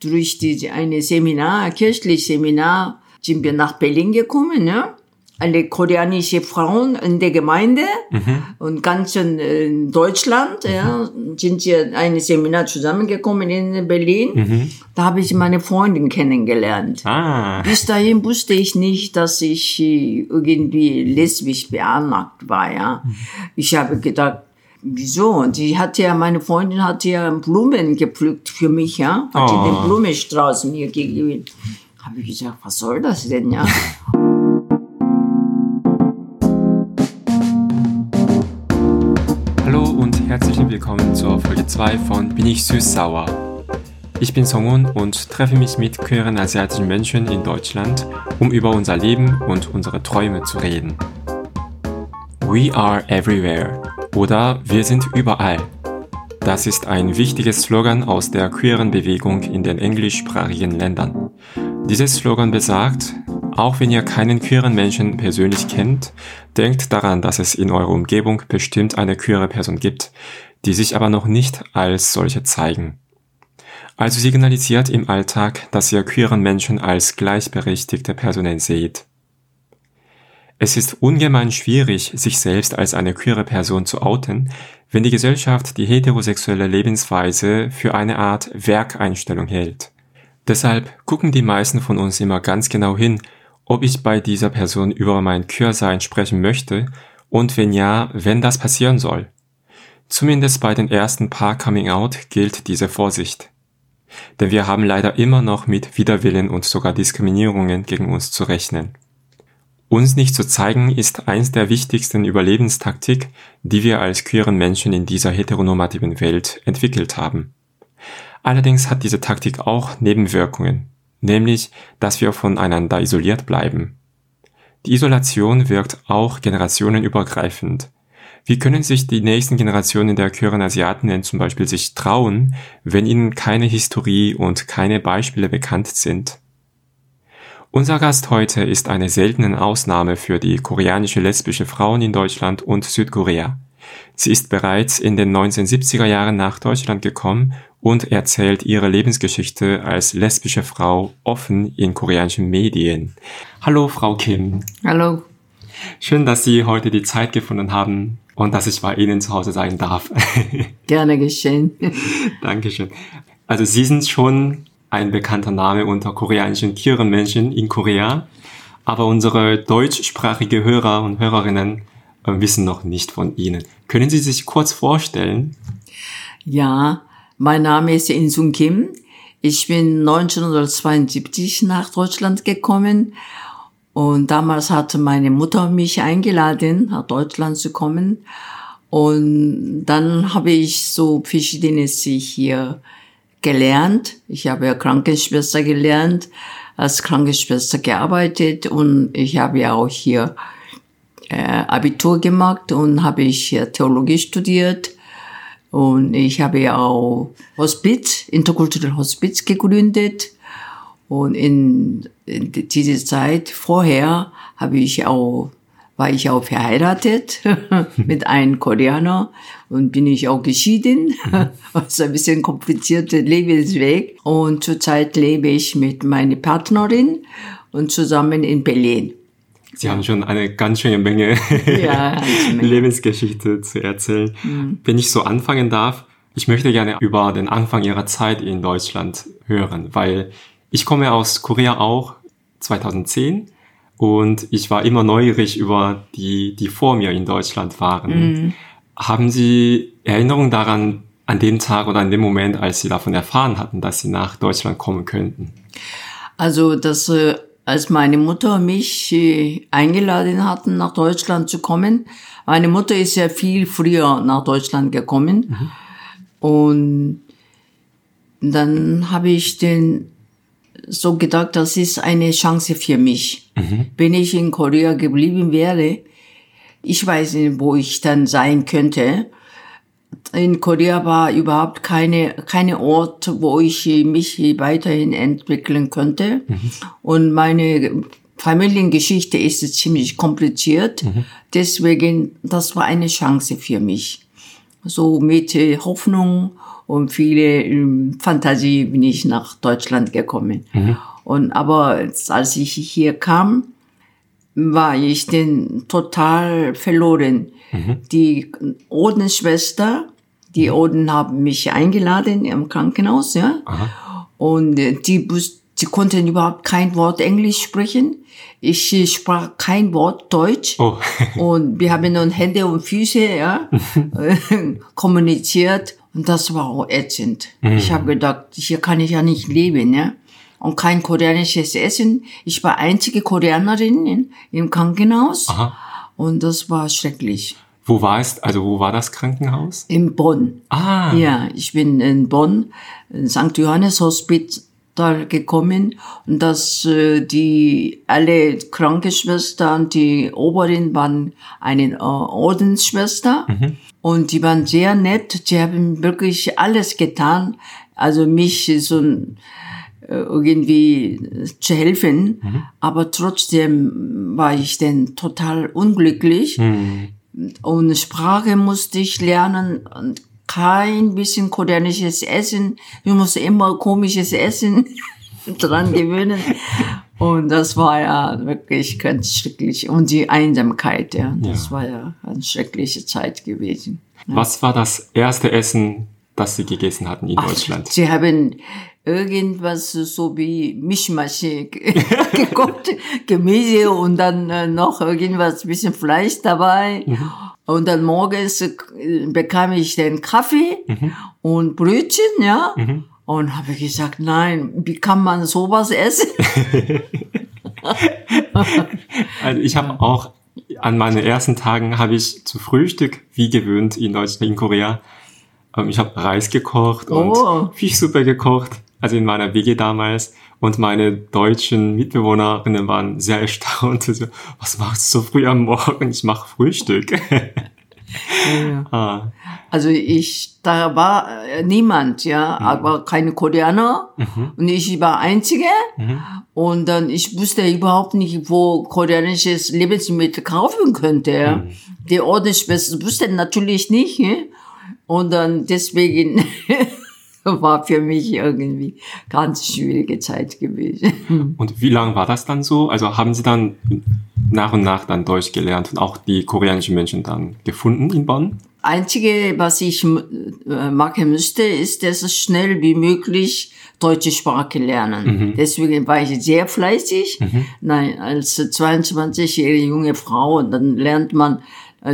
durch die, eine Seminar, kirchliches Seminar, sind wir nach Berlin gekommen, ne? alle koreanische Frauen in der Gemeinde mhm. und ganz in, Deutschland mhm. ja, sind wir ein Seminar zusammengekommen in Berlin. Mhm. Da habe ich meine Freundin kennengelernt. Ah. Bis dahin wusste ich nicht, dass ich irgendwie lesbisch beanlagt war. Ja. Mhm. Ich habe gedacht, wieso? Und die hat ja, meine Freundin hat ja Blumen gepflückt für mich, ja. Hat oh. den Blumenstrauß mir gegeben. Habe ich gesagt, was soll das denn, ja? herzlich willkommen zur Folge 2 von Bin ich süß-sauer. Ich bin Songun und treffe mich mit queeren asiatischen Menschen in Deutschland, um über unser Leben und unsere Träume zu reden. We are everywhere oder wir sind überall. Das ist ein wichtiges Slogan aus der queeren Bewegung in den englischsprachigen Ländern. Dieses Slogan besagt, auch wenn ihr keinen queeren Menschen persönlich kennt, denkt daran, dass es in eurer Umgebung bestimmt eine queere Person gibt, die sich aber noch nicht als solche zeigen. Also signalisiert im Alltag, dass ihr queeren Menschen als gleichberechtigte Personen seht. Es ist ungemein schwierig, sich selbst als eine queere Person zu outen, wenn die Gesellschaft die heterosexuelle Lebensweise für eine Art Werkeinstellung hält. Deshalb gucken die meisten von uns immer ganz genau hin, ob ich bei dieser Person über mein Queersein sprechen möchte und wenn ja, wenn das passieren soll. Zumindest bei den ersten paar Coming Out gilt diese Vorsicht. Denn wir haben leider immer noch mit Widerwillen und sogar Diskriminierungen gegen uns zu rechnen. Uns nicht zu zeigen ist eins der wichtigsten Überlebenstaktik, die wir als queeren Menschen in dieser heteronormativen Welt entwickelt haben. Allerdings hat diese Taktik auch Nebenwirkungen nämlich dass wir voneinander isoliert bleiben. Die Isolation wirkt auch generationenübergreifend. Wie können sich die nächsten Generationen der queeren Asiatinnen zum Beispiel sich trauen, wenn ihnen keine Historie und keine Beispiele bekannt sind? Unser Gast heute ist eine seltene Ausnahme für die koreanische lesbische Frauen in Deutschland und Südkorea. Sie ist bereits in den 1970er Jahren nach Deutschland gekommen und erzählt ihre Lebensgeschichte als lesbische Frau offen in koreanischen Medien. Hallo, Frau Kim. Hallo. Schön, dass Sie heute die Zeit gefunden haben und dass ich bei Ihnen zu Hause sein darf. Gerne geschehen. Dankeschön. Also Sie sind schon ein bekannter Name unter koreanischen queeren Menschen in Korea, aber unsere deutschsprachige Hörer und Hörerinnen äh, wissen noch nicht von Ihnen. Können Sie sich kurz vorstellen? Ja, mein Name ist Insung Kim. Ich bin 1972 nach Deutschland gekommen und damals hatte meine Mutter mich eingeladen, nach Deutschland zu kommen. Und dann habe ich so verschiedenes hier gelernt. Ich habe ja Krankenschwester gelernt, als Krankenschwester gearbeitet und ich habe ja auch hier äh, Abitur gemacht und habe ich hier Theologie studiert und ich habe ja auch Hospiz, Interkulturell Hospiz gegründet. Und in, in dieser Zeit vorher habe ich auch, war ich auch verheiratet mit einem Koreaner und bin ich auch geschieden. also ein bisschen komplizierter Lebensweg. Und zurzeit lebe ich mit meiner Partnerin und zusammen in Berlin. Sie haben schon eine ganz schöne Menge, ja, Lebensgeschichte zu erzählen. Mhm. Wenn ich so anfangen darf, ich möchte gerne über den Anfang Ihrer Zeit in Deutschland hören, weil ich komme aus Korea auch 2010 und ich war immer neugierig über die, die vor mir in Deutschland waren. Mhm. Haben Sie Erinnerungen daran, an dem Tag oder an dem Moment, als Sie davon erfahren hatten, dass Sie nach Deutschland kommen könnten? Also das äh, als meine Mutter mich äh, eingeladen hatten, nach Deutschland zu kommen. Meine Mutter ist ja viel früher nach Deutschland gekommen. Mhm. Und dann habe ich den so gedacht, das ist eine Chance für mich. Mhm. Wenn ich in Korea geblieben wäre, ich weiß nicht, wo ich dann sein könnte in Korea war überhaupt keine, keine Ort, wo ich mich weiterhin entwickeln könnte. Mhm. Und meine Familiengeschichte ist ziemlich kompliziert. Mhm. Deswegen, das war eine Chance für mich. So mit Hoffnung und viele ähm, Fantasie bin ich nach Deutschland gekommen. Und aber als ich hier kam, war ich denn total verloren. Die Ordensschwester, die Orden haben mich eingeladen im Krankenhaus, ja. Und äh, die, die konnten überhaupt kein Wort Englisch sprechen. Ich äh, sprach kein Wort Deutsch. Oh. Und wir haben nun Hände und Füße ja, äh, kommuniziert. Und das war auch ätzend. Ich habe gedacht, hier kann ich ja nicht leben. Ja? Und kein koreanisches Essen. Ich war einzige Koreanerin in, im Krankenhaus. Aha. Und das war schrecklich. Wo war es, also wo war das Krankenhaus? In Bonn. Ah, Ja, ich bin in Bonn, in St. Johannes Hospital gekommen und dass äh, die alle Krankenschwestern, die Oberin waren eine äh, Ordensschwester und die waren sehr nett. Die haben wirklich alles getan, also mich so äh, irgendwie zu helfen, aber trotzdem war ich dann total unglücklich. Und Sprache musste ich lernen und kein bisschen koreanisches Essen. Ich musste immer komisches Essen dran gewöhnen. Und das war ja wirklich ganz schrecklich. Und die Einsamkeit, ja, das Ja. war ja eine schreckliche Zeit gewesen. was war das erste Essen, das Sie gegessen hatten in Deutschland? Sie haben irgendwas so wie Mischmasche ge- gekocht, Gemüse und dann äh, noch irgendwas, bisschen Fleisch dabei. Und dann morgens äh, bekam ich den Kaffee und Brötchen, ja. Und habe gesagt, nein, wie kann man sowas essen? Also ich habe auch an meinen ersten Tagen habe ich zu Frühstück wie gewöhnt in Deutschland, in Korea. ähm, Ich habe Reis gekocht und Oh. Fischsuppe gekocht, also in meiner WG damals. Und meine deutschen Mitbewohnerinnen waren sehr erstaunt. So, was machst du so früh am Morgen? Ich mache Frühstück. ah, Also ich, da war äh, niemand, ja, aber keine Koreaner und ich war einzige und dann ich wusste überhaupt nicht, wo koreanisches Lebensmittel kaufen könnte. Ja. Die Ordensschwester wusste natürlich nicht ja. und dann deswegen war für mich irgendwie ganz schwierige Zeit gewesen. Und wie lange war das dann so? Also haben Sie dann nach und nach dann Deutsch gelernt und auch die koreanischen Menschen dann gefunden in Bonn? Einzige, was ich äh, machen müsste, ist, dass es schnell wie möglich deutsche Sprache lernen. Deswegen war ich sehr fleißig. Nein, als 22-jährige junge Frau, und dann lernt man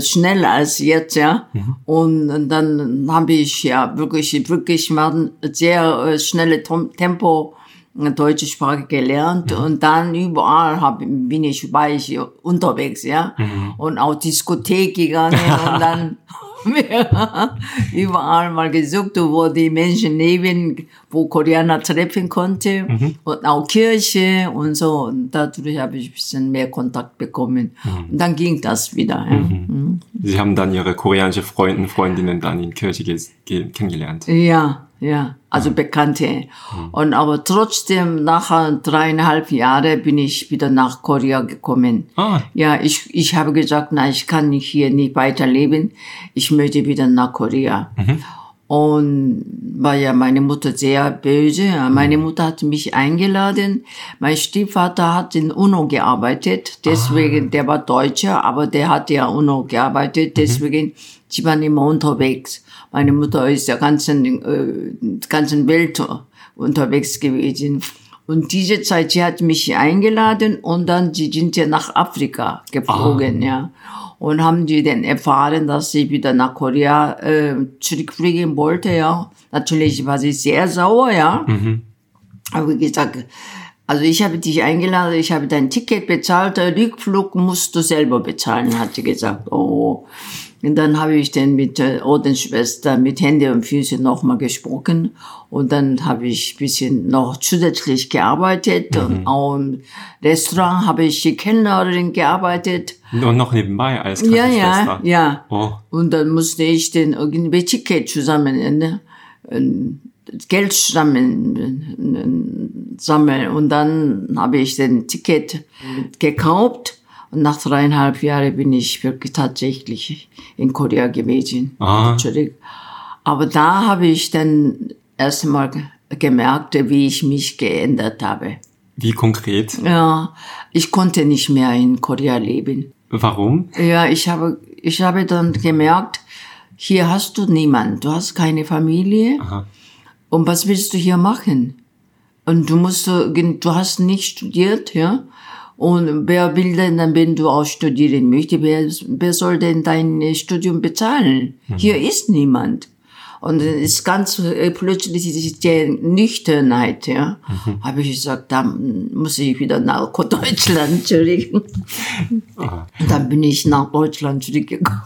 schneller als jetzt, ja. Und dann habe ich ja wirklich, wirklich mal sehr äh, schnelle Tempo äh, deutsche Sprache gelernt und dann überall hab, bin ich, war ich unterwegs, ja. Und auch Diskothek gegangen und dann überall mal gesucht, wo die Menschen leben, wo Koreaner treffen konnte und auch Kirche und so. Und dadurch habe ich ein bisschen mehr Kontakt bekommen. Und dann ging das wieder. Ja. Mhm. Sie haben dann Ihre koreanische Freunde, Freundinnen dann in Kirche kennengelernt. Ja, ja, also Bekannte. Und aber trotzdem, nach dreieinhalb Jahre bin ich wieder nach Korea gekommen. Ah, Ja, ich, ich habe gesagt, nein, ich kann hier nicht weiterleben. Ich möchte wieder nach Korea. Und war ja meine Mutter sehr böse. Ja, Meine Mutter hat mich eingeladen. Mein Stiefvater hat in UNO gearbeitet. Deswegen, der war Deutscher, aber der hat ja UNO gearbeitet. Deswegen, sie waren immer unterwegs. Meine Mutter ist der ganzen, äh, ganzen Welt unterwegs gewesen. Und diese Zeit, sie hat mich eingeladen und dann, sie sind ja nach Afrika geflogen, ja. Und haben die dann erfahren, dass sie wieder nach Korea äh, zurückfliegen wollte, ja. Natürlich war sie sehr sauer, ja. Aber gesagt, also ich habe dich eingeladen, ich habe dein Ticket bezahlt, Rückflug musst du selber bezahlen, hat sie gesagt. Oh. Und dann habe ich dann mit der Ordensschwester mit Hände und Füße nochmal gesprochen. Und dann habe ich ein bisschen noch zusätzlich gearbeitet. Und auch im Restaurant habe ich die Kellnerin gearbeitet. und noch nebenbei als Ja, Krankenschwester. ja, ja. Oh, Und dann musste ich dann irgendwie Ticket zusammen, ne? ähm, Geld zusammen äh, sammeln. Und dann habe ich den Ticket gekauft. Nach dreieinhalb Jahren bin ich wirklich tatsächlich in Korea gewesen. Ah. Zurück. Aber da habe ich dann erst einmal gemerkt, wie ich mich geändert habe. Wie konkret? Ja, ich konnte nicht mehr in Korea leben. Warum? Ja, ich habe, ich habe dann gemerkt, hier hast du niemand, du hast keine Familie. Aha. Und was willst du hier machen? Und du musst, du hast nicht studiert, ja? Und wer will denn dann, wenn du auch studieren möchtest, wer, wer soll denn dein Studium bezahlen? Hier ist niemand. Und es ist ganz äh, plötzlich diese Nüchternheit, ja. Habe ich gesagt, dann muss ich wieder nach Deutschland zurück. Aha. Und dann bin ich nach Deutschland zurückgekommen.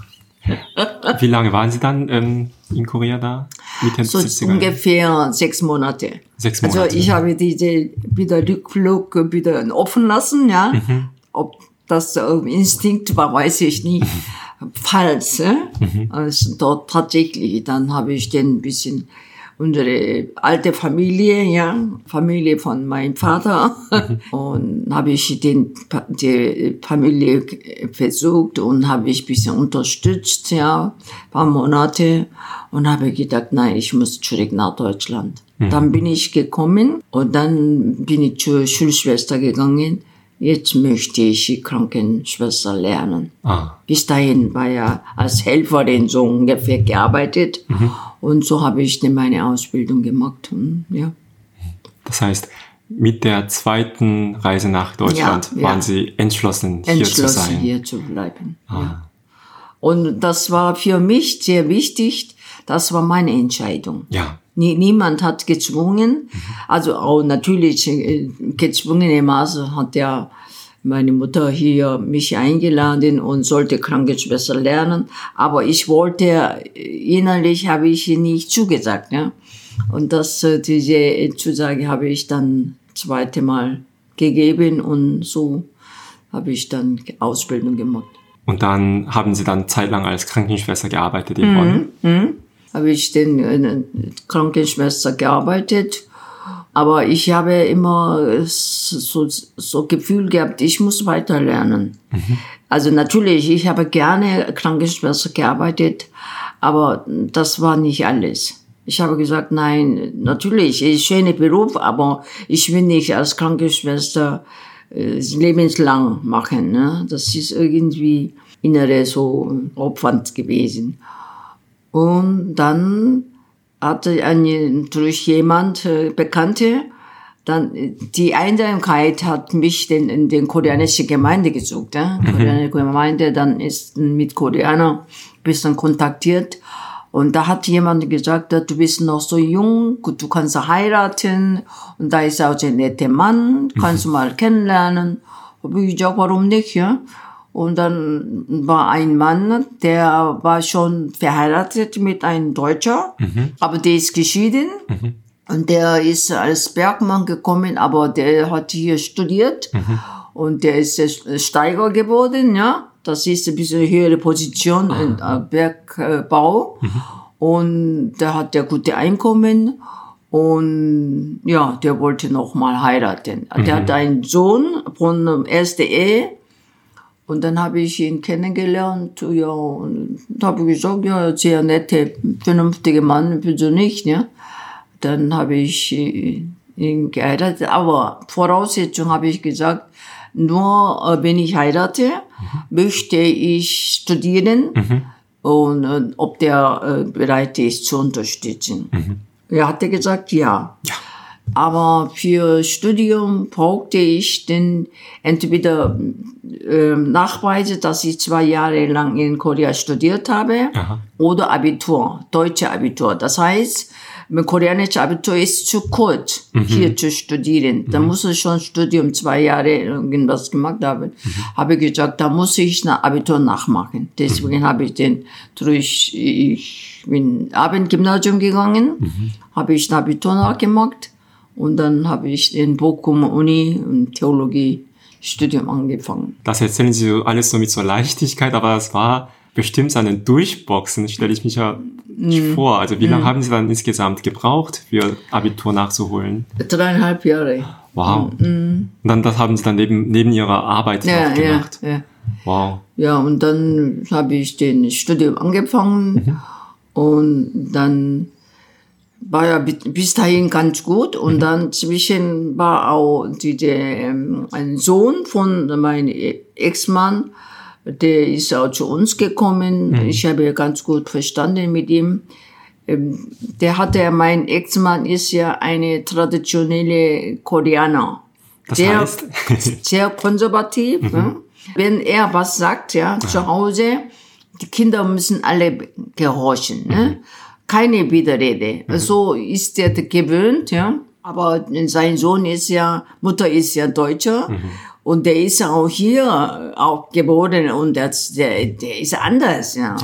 Wie lange waren Sie dann ähm, in Korea da? Mitte So 70er Jahre? ungefähr sechs Monate. Sechs Monate. Also ich habe diese wieder Rückflug wieder offen lassen, ja. Mhm. Ob das äh, Instinkt war, weiß ich nicht. Falls, ja? Mhm. also dort tatsächlich, dann habe ich den ein bisschen unsere alte Familie, ja, Familie von meinem Vater, Mhm. und habe ich den, die Familie versucht und habe ich ein bisschen unterstützt, ja, ein paar Monate und habe gedacht, nein, ich muss zurück nach Deutschland. Dann bin ich gekommen und dann bin ich zur Schulschwester gegangen. Jetzt möchte ich Krankenschwester lernen. ah. Bis dahin war ja als Helferin so ungefähr gearbeitet. Und so habe ich dann meine Ausbildung gemacht. Ja. Das heißt, mit der zweiten Reise nach Deutschland Ja, ja. waren Sie entschlossen, hier zu Entschlossen, sein. hier zu bleiben. Ah. Ja. Und das war für mich sehr wichtig. Das war meine Entscheidung. Ja. Nie, niemand hat gezwungen. Also auch natürlich äh, gezwungenermaßen hat ja meine Mutter hier mich eingeladen und sollte Krankenschwester lernen. Aber ich wollte, äh, innerlich habe ich nicht zugesagt. Ja? Und das, äh, diese Zusage habe ich dann zweite Mal gegeben und so habe ich dann Ausbildung gemacht. Und dann haben Sie dann zeitlang als Krankenschwester gearbeitet Mhm. in Bonn. habe ich den äh, Krankenschwester gearbeitet. Aber ich habe immer so, so Gefühl gehabt, ich muss weiter lernen. Also natürlich, ich habe gerne Krankenschwester gearbeitet, aber das war nicht alles. Ich habe gesagt, nein, natürlich, ist ein schöner Beruf, aber ich will nicht als Krankenschwester äh, lebenslang machen. Ne? Das ist irgendwie innere so Aufwand gewesen. Und dann hatte eine, durch jemand, äh, Bekannte, dann die Einsamkeit hat mich den, in den koreanische Gemeinde gesucht. Ja? Koreanische Gemeinde, dann ist mit Koreaner bisschen kontaktiert. Und da hat jemand gesagt, du bist noch so jung, gut, du kannst heiraten und da ist auch ein netter Mann, kannst du mal kennenlernen. Habe ich gesagt, warum nicht, ja? Und dann war ein Mann, der war schon verheiratet mit einem Deutscher, aber der ist geschieden. Und der ist als Bergmann gekommen, aber der hat hier studiert. Und der ist Steiger geworden, ja. Das ist ein bisschen höhere Position im äh, Bergbau. Und der hat ja gute Einkommen. Und ja, der wollte noch mal heiraten. Der hat einen Sohn von der ersten Ehe. Und dann habe ich ihn kennengelernt, ja, und habe gesagt, ja, sehr nette, vernünftige Mann, wieso nicht, ja. Dann habe ich äh, ihn geheiratet, aber Voraussetzung habe ich gesagt, nur äh, wenn ich heirate, möchte ich studieren und äh, ob der bereit ist zu unterstützen. Er hatte gesagt, ja. Ja. Aber für Studium brauchte ich den entweder ähm, Nachweise, dass ich zwei Jahre lang in Korea studiert habe, Aha. oder Abitur, deutsche Abitur. Das heißt, mein koreanisches Abitur ist zu kurz, hier zu studieren. Da muss ich schon Studium zwei Jahre irgendwas gemacht haben. Habe gesagt, da muss ich ein Abitur nachmachen. Deswegen habe ich den durch, ich bin Abendgymnasium gegangen, habe ich ein Abitur nachgemacht und dann habe ich in Bochum Uni ein Theologiestudium angefangen. Das erzählen Sie alles so mit so Leichtigkeit, aber es war bestimmt so ein Durchboxen, stelle ich mich ja nicht Mhm. vor. Also wie lange haben Sie dann insgesamt gebraucht, für Abitur nachzuholen? Dreieinhalb Jahre. Wow. Und dann das haben Sie dann neben, neben Ihrer Arbeit Mhm. Ja, noch ja, gemacht. ja. Wow. Ja, und dann habe ich den Studium angefangen Und dann war ja bis dahin ganz gut und dann zwischen war auch diese, ähm, ein Sohn von meinem Ex-Mann, der ist auch zu uns gekommen. Mhm. Ich habe ja ganz gut verstanden mit ihm. Ähm, der hatte, mein Ex-Mann ist ja eine traditionelle Koreaner. Das sehr, sehr konservativ. Mhm. Ne? Wenn er was sagt, ja, zu Hause, die Kinder müssen alle gehorchen. Ne? Mhm. Keine Widerrede. So ist er gewöhnt, ja. Aber sein Sohn ist ja, Mutter ist ja Deutscher. Und der ist auch hier auch geboren und der, der, der ist anders, ja.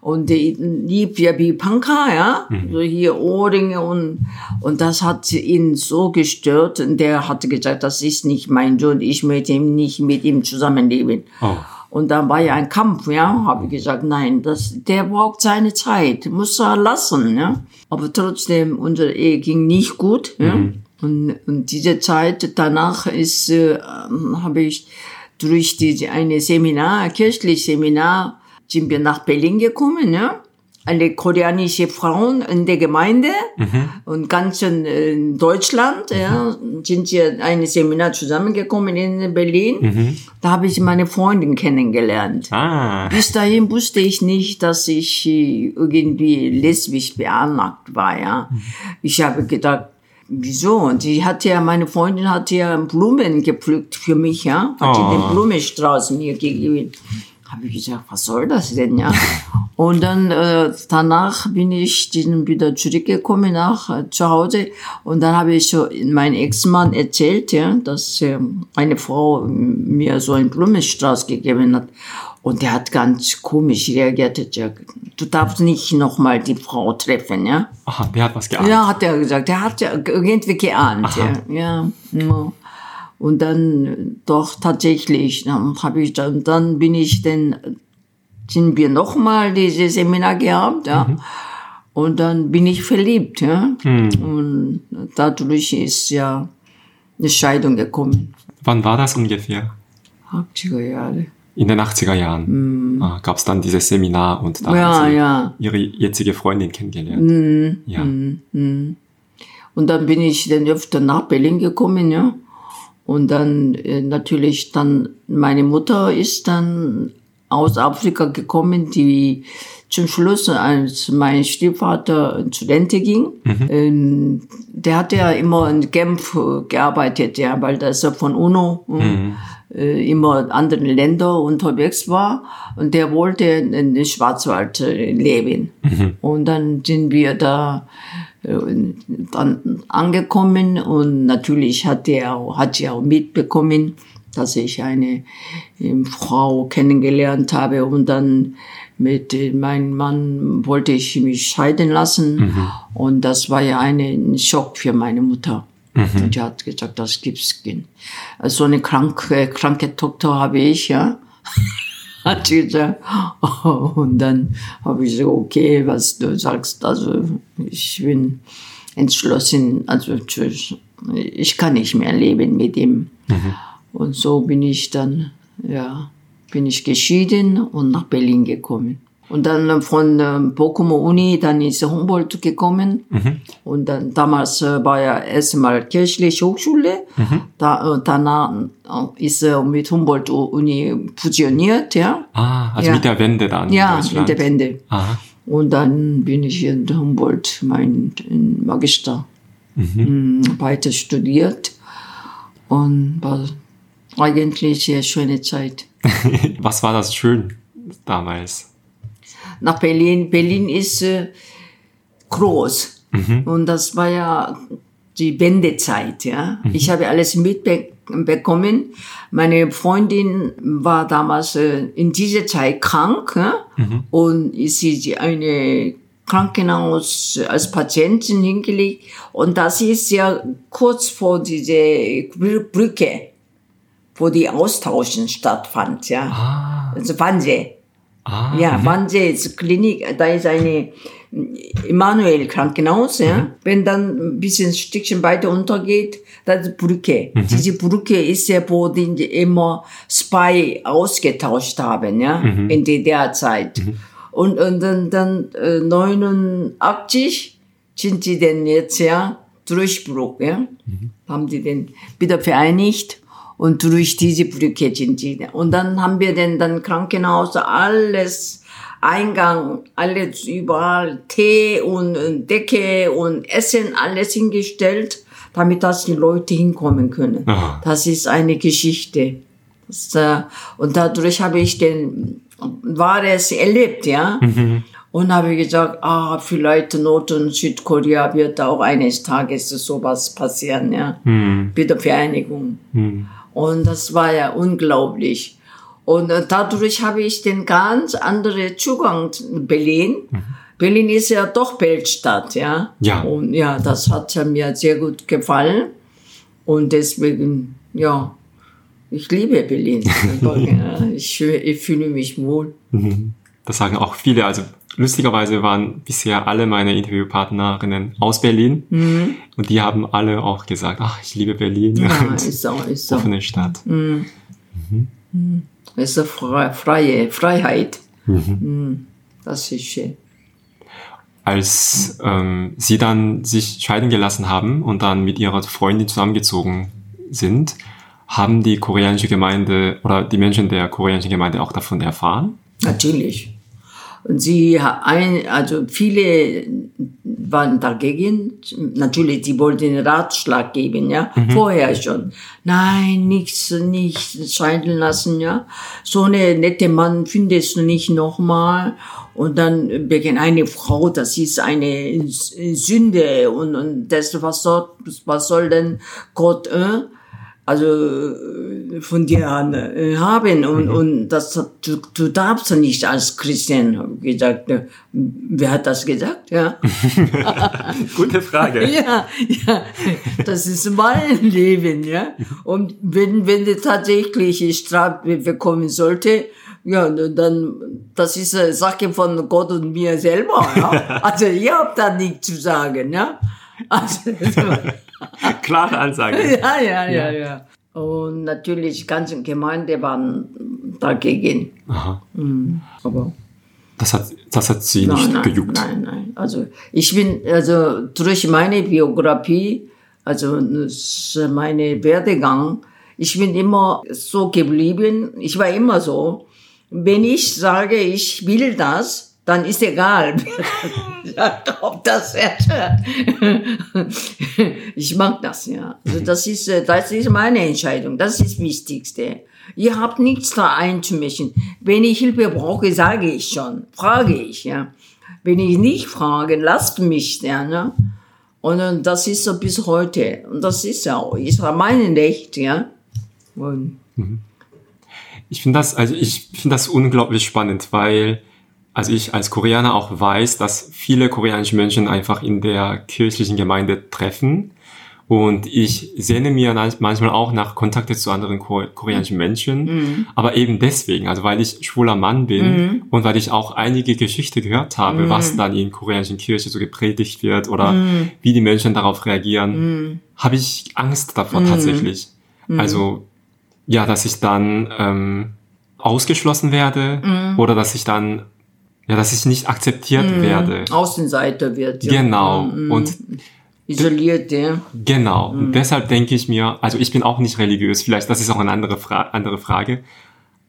Und der liebt ja wie Panka, ja. So hier Ohrringe und, und das hat ihn so gestört. Und der hat gesagt, das ist nicht mein Sohn, ich möchte ihm nicht mit ihm zusammenleben. Oh. Und dann war ja ein Kampf, ja, habe ich gesagt, nein, das, der braucht seine Zeit, muss er lassen, ja. Aber trotzdem, unsere Ehe ging nicht gut, ja. Und, und diese Zeit danach ist, äh, habe ich durch die, eine Seminar, kirchliches Seminar, sind wir nach Berlin gekommen, ja. Alle koreanische Frauen in der Gemeinde und ganz in, Deutschland, ja, sind wir ein Seminar zusammengekommen in Berlin. Da habe ich meine Freundin kennengelernt. Ah. Bis dahin wusste ich nicht, dass ich äh, irgendwie lesbisch beanlagt war, ja. Ich habe gedacht, wieso? Und sie hat ja, meine Freundin hat ja Blumen gepflückt für mich, ja. Hat Oh. den Blumenstrauß mir gegeben. Habe ich gesagt, was soll das denn, ja? Und dann äh, danach bin ich dann wieder zurückgekommen nach äh, zu Hause und dann habe ich so meinem Ex-Mann erzählt, ja, dass äh, eine Frau mir so einen Blumenstrauß gegeben hat und der hat ganz komisch reagiert. Er gesagt, Du darfst nicht nochmal die Frau treffen, ja? Aha, der hat was geahnt. Ja, hat er gesagt. Der hat ja irgendwie geahnt. Ja. ja. ja. Und dann doch tatsächlich, dann habe ich dann, dann bin ich dann, sind wir nochmal dieses Seminar gehabt, ja. Und dann bin ich verliebt, ja. Und dadurch ist ja eine Scheidung gekommen. Wann war das ungefähr? 80er Jahre. In den 80er Jahren ah, gab es dann dieses Seminar und da Mhm. Ja, haben Sie ja. Mhm. Ihre jetzige Freundin kennengelernt. Ja. Und dann bin ich dann öfter nach Berlin gekommen, ja. Und dann äh, natürlich dann, meine Mutter ist dann aus Afrika gekommen, die zum Schluss, als mein Stiefvater in Studente ging, ähm, der hat ja immer in Genf äh, gearbeitet, ja, weil das ja von UNO äh, immer in anderen Länder unterwegs war. Und der wollte in den Schwarzwald äh, leben. Und dann sind wir da äh, dann angekommen und natürlich hat er hat sie auch mitbekommen, dass ich eine ähm, Frau kennengelernt habe und dann mit äh, meinem Mann wollte ich mich scheiden lassen und das war ja eine, ein Schock für meine Mutter. Und die hat gesagt, das gibt's nicht. So eine kranke, kranke Tochter habe ich, ja. Hat sie gesagt. Und dann habe ich gesagt, okay, was du sagst, also ich bin entschlossen, also tschüss, ich kann nicht mehr leben mit ihm. Und so bin ich dann, ja, bin ich geschieden und nach Berlin gekommen. Und dann von äh, Bochumer Uni, dann ist Humboldt gekommen. Und dann damals äh, war ja erstmal kirchliche Hochschule. Da, äh, danach äh, ist er mit Humboldt Uni fusioniert, ja. Ah, also Ja. mit der Wende dann Ja, mit der Wende. Aha. Und dann bin ich in Humboldt, mein in Magister, Mhm. mm, weiter studiert. Und war eigentlich sehr schöne Zeit. Was war das schön damals? Nach Berlin. Berlin ist äh, groß. Und das war ja die Wendezeit, ja. Ich habe alles mitbekommen. Meine Freundin war damals äh, in dieser Zeit krank ja? und ist sie eine Krankenhaus als Patientin hingelegt. Und das ist ja kurz vor diese Brü- Brücke, wo die Austauschen stattfand, ja. Ah, Also Wannsee. Ah, Ja, Wannsee ist Klinik, da ist eine Immanuel Krankenhaus, ja. Wenn dann ein bisschen ein Stückchen weiter untergeht, das ist Brücke. Diese Brücke ist ja, wo die immer Spy ausgetauscht haben, ja, in DDR-Zeit. Und, und dann, dann äh, 89 sind die denn jetzt, ja, Durchbruch, ja. Mhm. Haben die den wieder vereinigt und durch diese Brücke sind die. Und dann haben wir denn dann Krankenhaus alles Eingang, alles überall Tee und, und Decke und Essen, alles hingestellt, damit dass die Leute hinkommen können. Aha. Das ist eine Geschichte. Das, äh, und dadurch habe ich den Wahres erlebt, ja. Mhm. Und habe gesagt, ah, vielleicht Nord- und Südkorea wird auch eines Tages sowas passieren, ja. Mhm. Wiedervereinigung. Mhm. Und das war ja unglaublich. Und äh, dadurch habe ich den ganz anderen Zugang zu Berlin. Mhm. Berlin ist ja doch Weltstadt, ja. Ja. Und ja, das hat mir sehr gut gefallen. Und deswegen, ja, ich liebe Berlin. ich, ich fühle mich wohl. Mhm. Das sagen auch viele. Also lustigerweise waren bisher alle meine Interviewpartnerinnen aus Berlin. Mhm. Und die haben alle auch gesagt, ach, ich liebe Berlin. Ja, ist so, ist so. Offene Stadt. Mhm. Mhm. Es ist eine freie Freiheit. Mhm. mhm. Das ist schön. Als ähm, Sie dann sich scheiden gelassen haben und dann mit Ihrer Freundin zusammengezogen sind, haben die koreanische Gemeinde oder die Menschen der koreanischen Gemeinde auch davon erfahren? Natürlich. Und sie ein, also viele waren dagegen. Natürlich, die wollten einen Ratschlag geben, ja, mhm. vorher schon. Nein, nichts, nicht scheiden lassen, ja. So eine nette Mann findest du nicht nochmal. Und dann wegen eine Frau, das ist eine Sünde und, und das, was soll, was soll denn Gott, äh? Also äh, von dir äh, haben und, mhm. und das du, du darfst nicht als Christian gesagt äh, wer hat das gesagt ja gute Frage ja ja das ist mein Leben ja und wenn wenn du tatsächlich Strafe bekommen sollte ja, dann, das ist eine Sache von Gott und mir selber, ja. Also, ihr habt da nichts zu sagen, ja. Also, Klare Ansage. Ja, ja, ja, ja. Und natürlich, die ganze Gemeinde waren dagegen. Aha. Mhm. Aber das hat, das hat sie nein, nicht nein, gejuckt. Nein, nein. Also ich bin, also durch meine Biografie, also meine Werdegang, ich bin immer so geblieben. Ich war immer so. Wenn ich sage, ich will das, dann ist egal, ob das Ich mag das, ja. Also das ist, äh, das ist meine Entscheidung. Das ist das Wichtigste. Ihr habt nichts da einzumischen. Wenn ich Hilfe brauche, sage ich schon. Frage ich, ja. Wenn ich nicht frage, lasst mich, ja, ne? Und das ist so bis heute. Und das ist ja, ist mein Recht, ja. Und mhm. ich finde das, also ich finde das unglaublich spannend, weil also ich als Koreaner auch weiß, dass viele koreanische Menschen einfach in der kirchlichen Gemeinde treffen. Und ich sehne mir manchmal auch nach Kontakte zu anderen koreanischen Menschen. Mhm. Aber eben deswegen, also weil ich schwuler Mann bin mhm. und weil ich auch einige Geschichten gehört habe, mhm. was dann in koreanischen Kirche so gepredigt wird oder mhm. wie die Menschen darauf reagieren, mhm. habe ich Angst davor mhm. tatsächlich. Also ja, dass ich dann ähm, ausgeschlossen werde oder dass ich dann ja, dass ich nicht akzeptiert mm, werde. Außenseiter wird. Ja. Genau. Mm, und isoliert, ja. Genau. Mm. Und deshalb denke ich mir, also ich bin auch nicht religiös, vielleicht das ist auch eine andere, Fra andere Frage.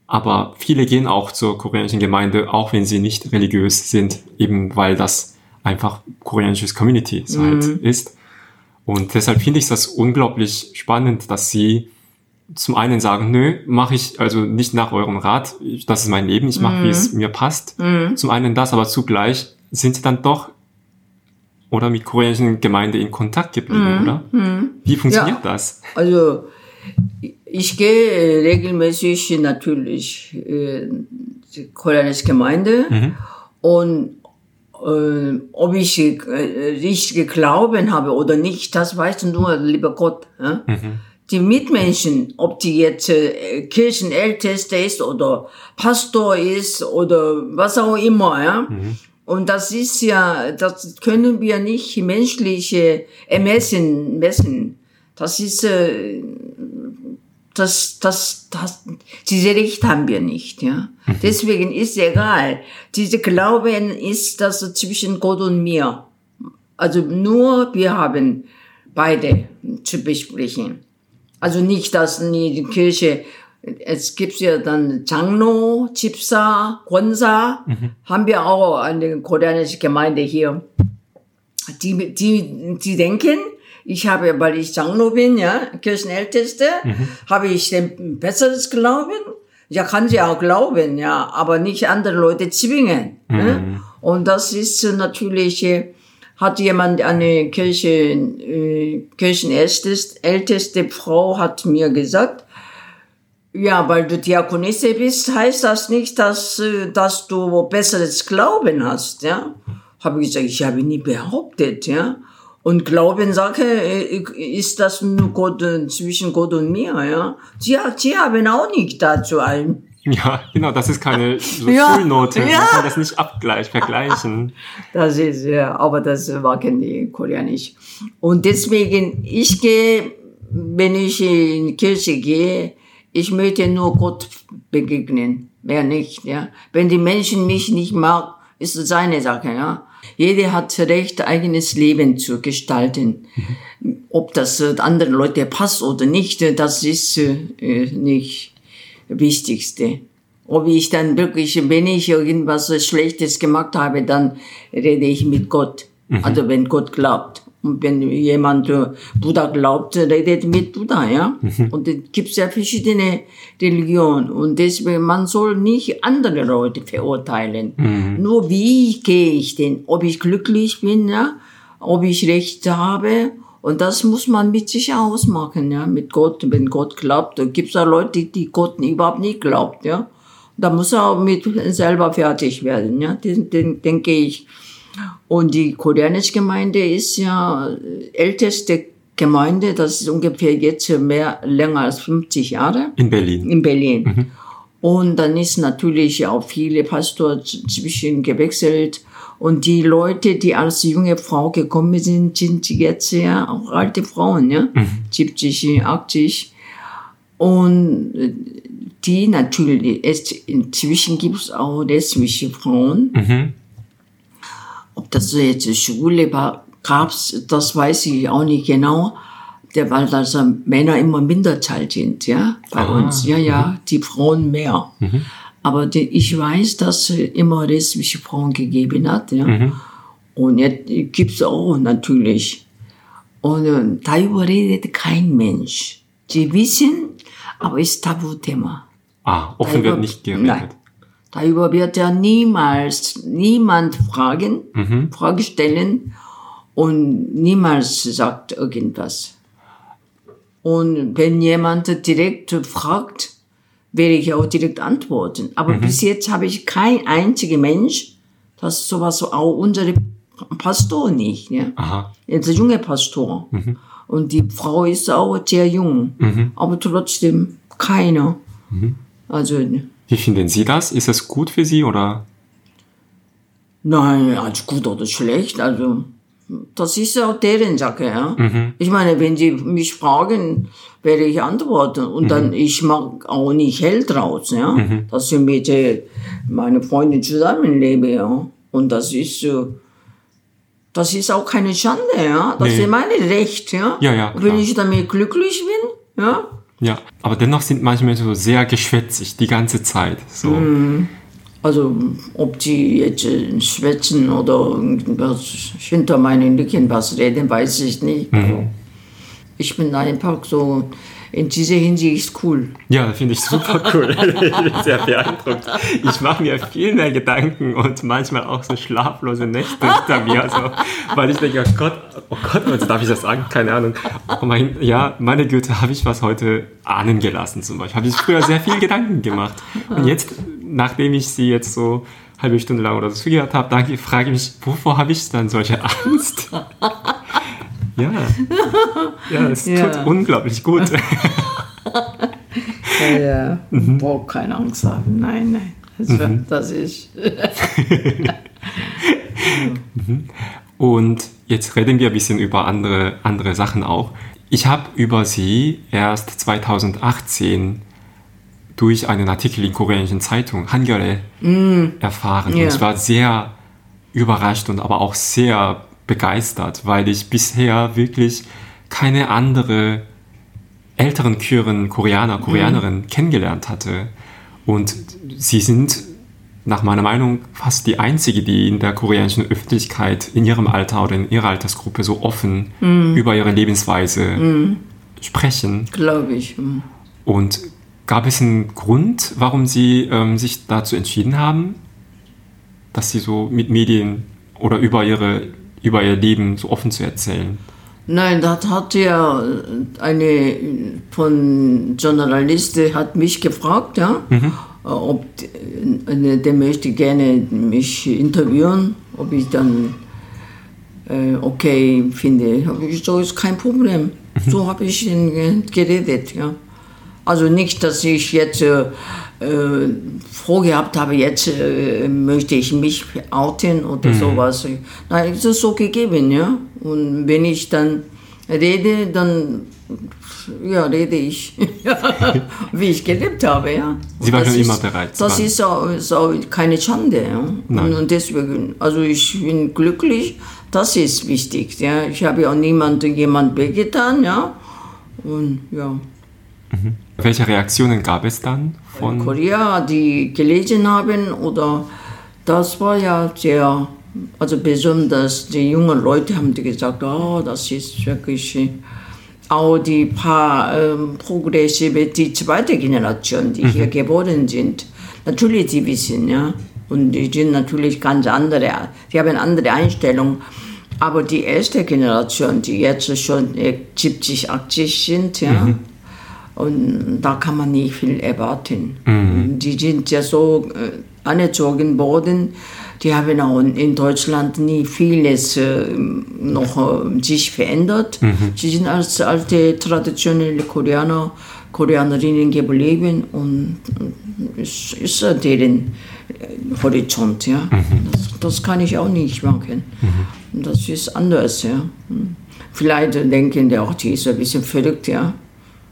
Aber viele gehen auch zur koreanischen Gemeinde, auch wenn sie nicht religiös sind, eben weil das einfach koreanisches Community halt mm. ist. Und deshalb finde ich das unglaublich spannend, dass sie zum einen sagen, nö, mache ich also nicht nach eurem Rat, das ist mein Leben, ich mache, mhm. wie es mir passt. Mhm. Zum einen das, aber zugleich sind sie dann doch oder mit koreanischen Gemeinde in Kontakt geblieben, mhm. oder? Mhm. Wie funktioniert ja, das? Also ich gehe regelmäßig natürlich äh, die koreanische Gemeinde mhm. und äh, ob ich äh, richtig Glauben habe oder nicht, das weiß nur lieber Gott. Ja? Mhm die Mitmenschen, ob die jetzt äh, Kirchenältester ist oder Pastor ist oder was auch immer, ja. Mhm. Und das ist ja, das können wir nicht menschliche ermessen, messen. Das ist, äh, das, das, das, diese Recht haben wir nicht, ja. Deswegen ist egal. Diese Glauben ist das zwischen Gott und mir. Also nur wir haben beide zu besprechen. Also nicht, dass die Kirche, es gibt ja dann Changno, Chipsa, Gwonsa, mhm. haben wir auch eine koreanische Gemeinde hier. Die, die, die denken, ich habe, weil ich Changno bin, ja, Kirchenälteste, mhm. habe ich ein besseres Glauben. Ja, kann sie auch glauben, ja, aber nicht andere Leute zwingen. Mhm. Ne? Und das ist natürlich, äh, hat jemand, eine Kirche, äh, Kirchenälteste älteste Frau hat mir gesagt, ja, weil du Diakonisse bist, heißt das nicht, dass, äh, dass du besseres Glauben hast, ja. Habe ich gesagt, ich habe nie behauptet, ja. Und Glaubenssache äh, ist das nur Gott, äh, zwischen Gott und mir, ja. Sie, sie haben auch nicht dazu ein. Ja, genau, das ist keine so ja, Schulnote. Ja. Man kann das nicht abgleichen, vergleichen. Das ist, ja, aber das war kein Koreanisch. Und deswegen, ich gehe, wenn ich in die Kirche gehe, ich möchte nur Gott begegnen, mehr nicht, ja. Wenn die Menschen mich nicht mag, ist es seine Sache, ja. Jeder hat Recht, eigenes Leben zu gestalten. Ob das anderen Leute passt oder nicht, das ist äh, nicht Wichtigste. Ob ich dann wirklich, wenn ich irgendwas Schlechtes gemacht habe, dann rede ich mit Gott. Mhm. Also wenn Gott glaubt. Und wenn jemand äh, Buddha glaubt, redet mit Buddha, ja. Mhm. Und es gibt ja verschiedene Religionen. Und deswegen, man soll nicht andere Leute verurteilen. Mhm. Nur wie gehe ich denn? Ob ich glücklich bin, ja. Ob ich Recht habe. Und das muss man mit sich ausmachen, ja. Mit Gott. Wenn Gott glaubt, da gibt es auch Leute, die Gott überhaupt nicht glaubt, ja. Da muss er auch mit selber fertig werden, ja. Den, den denke ich. Und die koreanische Gemeinde ist ja älteste Gemeinde, das ist ungefähr jetzt mehr, länger als 50 Jahre. In Berlin. In Berlin. Mhm. Und dann ist natürlich auch viele Pastor zwischen gewechselt. Und die Leute, die als junge Frau gekommen sind, sind jetzt ja auch alte Frauen, ja. Mhm. 70, 80. Und die natürlich, es, inzwischen gibt es auch lesbische Frauen. Mhm. Ob das jetzt Schule war, gab's, das weiß ich auch nicht genau. Der, weil das Männer immer Minderzahl sind, ja, bei ah, uns. Ja, ja, mhm. die Frauen mehr. Mhm. Aber die, ich weiß, dass es immer lesbische Frauen gegeben hat, ja. Mhm. Und jetzt gibt's auch natürlich. Und äh, darüber redet kein Mensch. Sie wissen, aber es ist Tabuthema. Ah, offen darüber, wird nicht geredet. Nein. Darüber wird ja niemals niemand fragen, mhm. Frage stellen und niemals sagt irgendwas. Und wenn jemand direkt fragt, werde ich auch direkt antworten. Aber mhm. bis jetzt habe ich kein einziger Mensch, das sowas auch unsere Pastor nicht. Ja. Aha. Jetzt der junge Pastor. Mhm. Und die Frau ist auch sehr jung. Mhm. Aber trotzdem keiner. Mhm. Also wie finden Sie das? Ist es gut für Sie oder? Nein, als gut oder schlecht. Also, das ist ja auch deren Sache, ja. Mhm. Ich meine, wenn Sie mich fragen, werde ich antworten. Und mhm. dann, ich mag auch nicht hell draus, ja. Mhm. Dass ich mit äh, meinen Freunden zusammenlebe, ja. Und das ist, äh, das ist auch keine Schande, ja. Das nee. ist mein Recht, ja. Ja, ja. Wenn ich damit glücklich bin, ja ja, aber dennoch sind manchmal so sehr geschwätzig die ganze Zeit. So. Mhm. Also ob die jetzt äh, schwätzen oder irgendwas hinter meinen Rücken was reden, weiß ich nicht. Mhm. Ich bin einfach so in dieser Hinsicht cool. Ja, finde ich super cool. ich bin sehr beeindruckt. Ich mache mir viel mehr Gedanken und manchmal auch so schlaflose Nächte hinter mir. Also, weil ich denke, oh Gott, oh Gott, also darf ich das sagen? Keine Ahnung. Oh mein, ja, meine Güte, habe ich was heute ahnen gelassen zum Beispiel. Habe ich früher sehr viel Gedanken gemacht. Und jetzt, nachdem ich sie jetzt so halbe Stunde lang oder so zugehört habe, danke, frage ich mich, wovor habe ich dann solche Angst? Ja, ja es ja. tut unglaublich gut. ja, ja. Mhm. Braucht keine Angst haben. Nein, nein. Das, mhm. das ist. mhm. Und jetzt reden wir ein bisschen über andere, andere Sachen auch. Ich habe über sie erst 2018 durch einen Artikel in koreanischen Zeitung Hangare erfahren. Ja. Und ich war sehr überrascht und aber auch sehr begeistert, weil ich bisher wirklich keine andere älteren Küren Koreaner, Koreanerin kennengelernt hatte. Und sie sind nach meiner Meinung fast die einzige, die in der koreanischen Öffentlichkeit in ihrem Alter oder in ihrer Altersgruppe so offen über ihre Lebensweise sprechen. Glaube ich. hm. Und gab es einen Grund, warum Sie ähm, sich dazu entschieden haben, dass Sie so mit Medien oder über, ihre, über Ihr Leben so offen zu erzählen? Nein, das hat ja eine von Journalisten hat mich gefragt, ja, ob äh, der möchte gerne mich interviewen, ob ich dann äh, okay finde. Hab ich so ist kein Problem. So habe ich geredet, ja. Also nicht, dass ich jetzt äh, äh, vorgehabt habe, jetzt äh, möchte ich mich outen oder sowas. Nein, es ist so gegeben, ja. Und wenn ich dann rede, dann ja, rede ich, wie ich gelebt habe, ja. Sie waren schon immer bereit, Das ist auch, ist auch keine Schande, ja. Nein. Und, und deswegen, also ich bin glücklich, das ist wichtig, ja. Ich habe ja auch niemandem jemand wehgetan, ja. Und ja. Welche Reaktionen gab es dann von Korea, die gelesen haben, oder das war ja sehr, also besonders die jungen Leute haben die gesagt, oh, das ist wirklich äh, auch die paar ähm, progressive, die zweite Generation, die hier geboren sind. Natürlich, die wissen, ja. Und die sind natürlich ganz andere, die haben eine andere Einstellung. Aber die erste Generation, die jetzt schon äh, 70, 80 sind, ja, und da kann man nicht viel erwarten. Die sind ja so äh, anerzogen worden. Die haben auch in Deutschland nie vieles äh, noch äh, sich verändert. Sie sind als alte traditionelle Koreaner, Koreanerinnen geblieben und äh, es ist deren äh, Horizont. Ja. Das, das kann ich auch nicht machen. Das ist anders. Ja. Hm. Vielleicht denken die auch, die ist ein bisschen verrückt. Ja.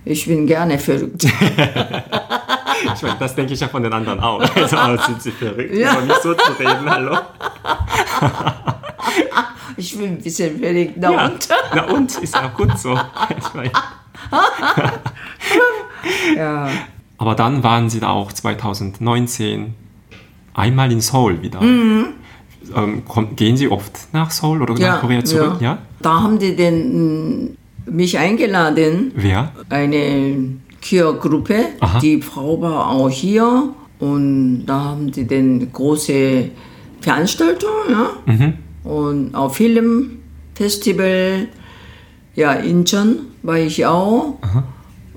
Ich bin gerne verrückt. Ich meine, das denke ich ja von den anderen auch. Also, oh, sind sie verrückt, Ja. über mich so zu reden, hallo? Ich bin ein bisschen verrückt. Na Ja. und? Na und, ist ja auch gut so. Ich meine, Ja. aber dann waren sie da auch 2019 einmal in Seoul wieder. Ähm, kommt, gehen Sie oft nach Seoul oder nach Korea zurück? Ja. Da haben die den, mich eingeladen, Wer? eine Kia-Gruppe. Aha. Die Frau war auch hier und da haben die den große Veranstaltung, ja. Mhm. Und auch Filmfestival, ja, Incheon war ich auch.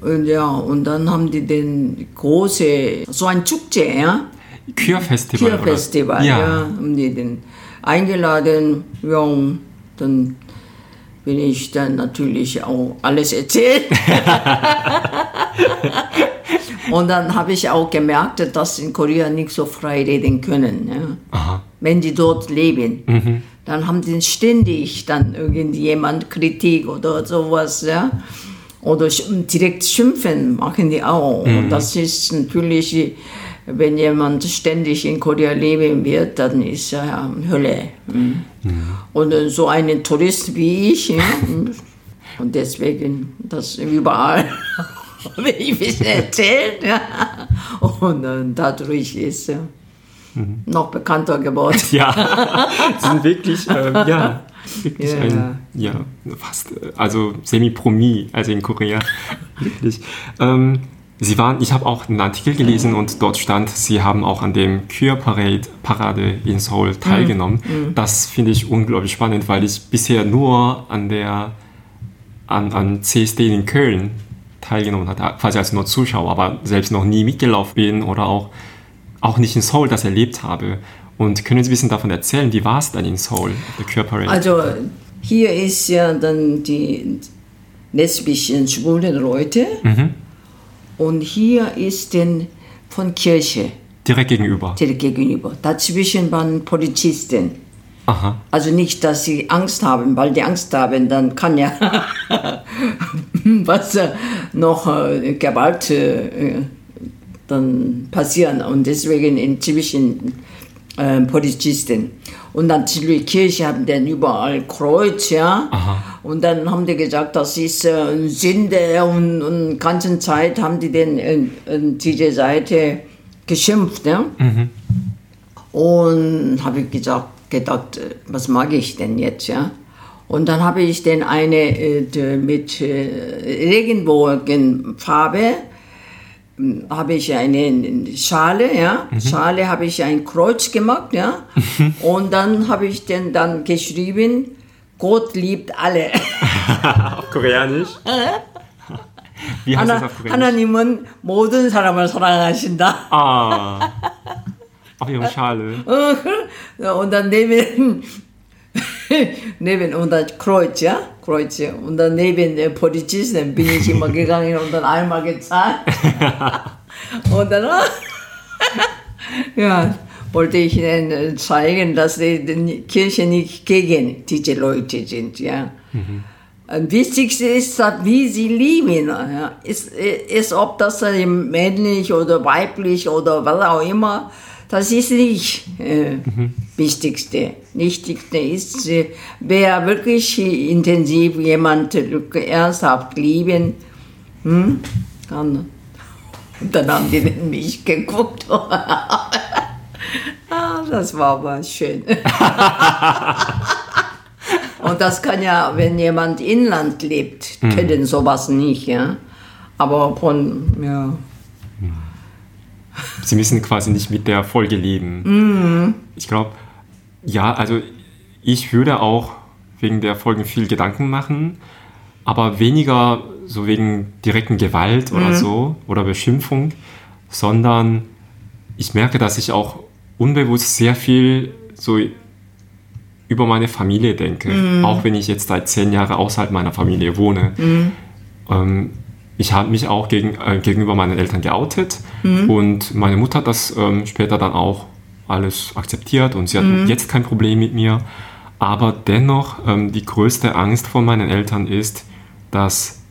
Und ja, und dann haben die den große, so ein Chukje, ja. Kür-Festival. Kür-Festival, ja. ja. haben die den eingeladen. Ja, dann bin ich dann natürlich auch alles erzählt. und dann habe ich auch gemerkt, dass in Korea nicht so frei reden können. Ja. Wenn die dort leben, dann haben die ständig dann irgendjemand Kritik oder sowas. Ja. Oder direkt schimpfen machen die auch. Und das ist natürlich, wenn jemand ständig in Korea leben wird, dann ist ja Hölle. Mhm. Und äh, so ein Tourist wie ich, ja, und deswegen das überall habe ich bisschen erzählt. Ja. Und äh, dadurch ist er noch bekannter geworden. Ja, sind wirklich, ähm, ja, wirklich Ja. ein, ja, fast, äh, also semi-promi, also in Korea, wirklich. Ähm, sie waren, ich habe auch einen Artikel gelesen und dort stand, sie haben auch an dem Queer Parade, Parade in Seoul teilgenommen. Das finde ich unglaublich spannend, weil ich bisher nur an der, an, an CSD in Köln teilgenommen hatte, quasi als nur Zuschauer, aber selbst noch nie mitgelaufen bin oder auch auch nicht in Seoul das erlebt habe. Und können Sie ein bisschen davon erzählen, wie war es dann in Seoul, der Queer Parade? Also hier ist ja dann die lesbischen, schwulen Leute. Und hier ist dann von Kirche Direkt gegenüber. direkt gegenüber. Dazwischen waren Polizisten. Aha. Also nicht, dass sie Angst haben, weil die Angst haben, dann kann ja was äh, noch äh, Gewalt äh, dann passieren und deswegen inzwischen äh, Polizisten. Und natürlich Kirche haben dann überall Kreuz, ja. Aha. Und dann haben die gesagt, das ist äh, Sünde und, und ganze Zeit haben die dann in, in diese Seite geschimpft, ja. Mhm. Und habe ich gesagt, gedacht, äh, was mag ich denn jetzt, ja? Und dann habe ich dann eine äh, mit äh, Regenbogenfarbe habe ich eine Schale, ja, mhm. Schale habe ich ein Kreuz gemacht, ja, und dann habe ich den dann geschrieben, Gott liebt alle. auf Koreanisch? Wie heißt 하나, das auf Koreanisch? 하나님은 모든 사람을 사랑하신다. Ah. Auf ihre Schale. und dann neben, neben dann Kreuz, ja, Kreuz. Und dann neben der Polizisten bin ich immer gegangen und dann einmal gezahlt. und dann, ja, wollte ich ihnen zeigen, dass die Kirche nicht gegen diese Leute sind, ja. Mhm. Am wichtigsten ist, wie sie lieben. Ja. Ist, ist, ob das männlich oder weiblich oder was auch immer das ist nicht äh, mhm. Wichtigste. Wichtigste ist, äh, wer wirklich intensiv jemand ernsthaft lieben hm, kann. Und dann haben die mich geguckt. ah, das war aber schön. Und das kann ja, wenn jemand inland lebt, mhm. können sowas nicht, ja. Aber von, ja. Sie müssen quasi nicht mit der Folge leben. Mm. Ich glaube, ja, also ich würde auch wegen der Folgen viel Gedanken machen, aber weniger so wegen direkten Gewalt oder mm. so oder Beschimpfung, sondern ich merke, dass ich auch unbewusst sehr viel so über meine Familie denke, mm. auch wenn ich jetzt seit zehn Jahren außerhalb meiner Familie wohne. Mm. Ähm, ich habe mich auch gegen, äh, gegenüber meinen Eltern geoutet mhm. und meine Mutter hat das ähm, später dann auch alles akzeptiert und sie hat mhm. jetzt kein Problem mit mir. Aber dennoch, ähm, die größte Angst von meinen Eltern ist, dass,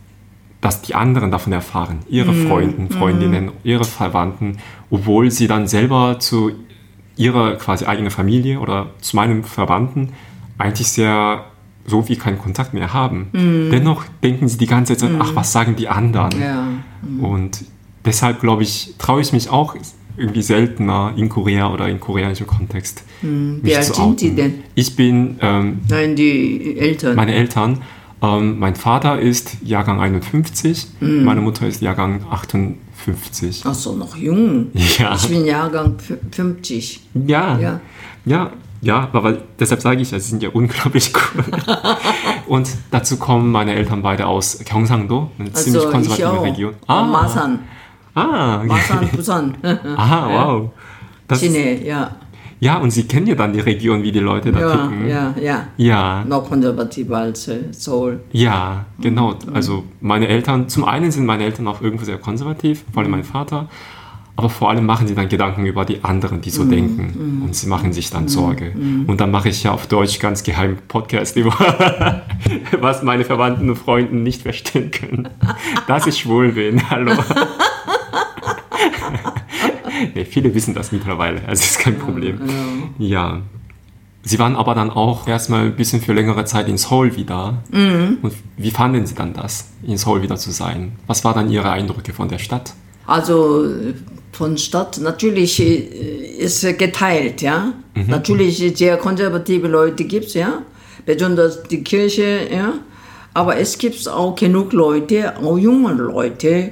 dass die anderen davon erfahren. Ihre mhm. Freunden, Freundinnen, mhm. ihre Verwandten, obwohl sie dann selber zu ihrer quasi eigenen Familie oder zu meinem Verwandten eigentlich sehr so wie keinen Kontakt mehr haben. Mhm. Dennoch denken sie die ganze Zeit, mhm. ach, was sagen die anderen? Ja. Mhm. Und deshalb, glaube ich, traue ich mich auch irgendwie seltener in Korea oder in koreanischem Kontext. Mhm. Wie alt sind die denn? Ich bin... Ähm, Nein, die Eltern. Meine Eltern. Ähm, mein Vater ist Jahrgang 51, mhm. meine Mutter ist Jahrgang 58. Ach so, noch jung. Ja. Ich bin Jahrgang 50. Ja. Ja. Ja, ja, aber deshalb sage ich, sie sind ja unglaublich cool. und dazu kommen meine Eltern beide aus Gyeongsangdo, eine also ziemlich konservative Region. Ah, Masan. Ah, Masan, Busan. ah, wow. Das Chine, ja. Ja, und Sie kennen ja dann die Region, wie die Leute da ja, ticken. Ja, ja. Ja. Noch konservativer als äh, Seoul. Ja, genau. Mhm. Also meine Eltern, zum einen sind meine Eltern auch irgendwo sehr konservativ, vor allem mein Vater aber vor allem machen sie dann Gedanken über die anderen, die so mm, denken. Mm, und sie machen sich dann mm, Sorge. Mm. Und dann mache ich ja auf Deutsch ganz geheim Podcast über, was meine Verwandten und Freunde nicht verstehen können. Dass ich schwul bin. Hallo. nee, viele wissen das mittlerweile, also ist kein Problem. Ja. Sie waren aber dann auch erstmal ein bisschen für längere Zeit in Seoul wieder. Mm. Und wie fanden Sie dann das, in Seoul wieder zu sein? Was waren dann Ihre Eindrücke von der Stadt? Also von Stadt natürlich äh, ist geteilt, ja. Mhm. Natürlich sehr konservative Leute gibt es, ja. Besonders die Kirche, ja. Aber es gibt auch genug Leute, auch junge Leute,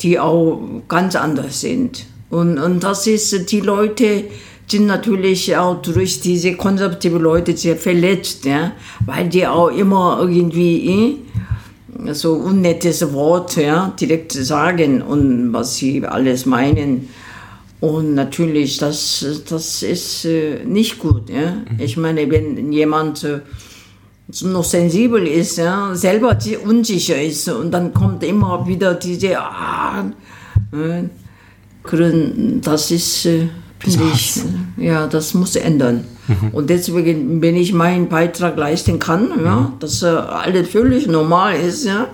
die auch ganz anders sind. Und, und das ist, die Leute sind natürlich auch durch diese konservative Leute sehr verletzt, ja. Weil die auch immer irgendwie, eh, so unnettes Wort ja, direkt sagen und was sie alles meinen. Und natürlich, das, das ist äh, nicht gut. Ja? Mhm. Ich meine, wenn jemand äh, noch sensibel ist, ja, selber unsicher ist und dann kommt immer wieder diese, ah, äh, das ist, finde ich, ja, das muss ändern. Mhm. Und deswegen, wenn ich meinen Beitrag leisten kann, ja, mhm. dass äh, alles völlig normal ist, ja.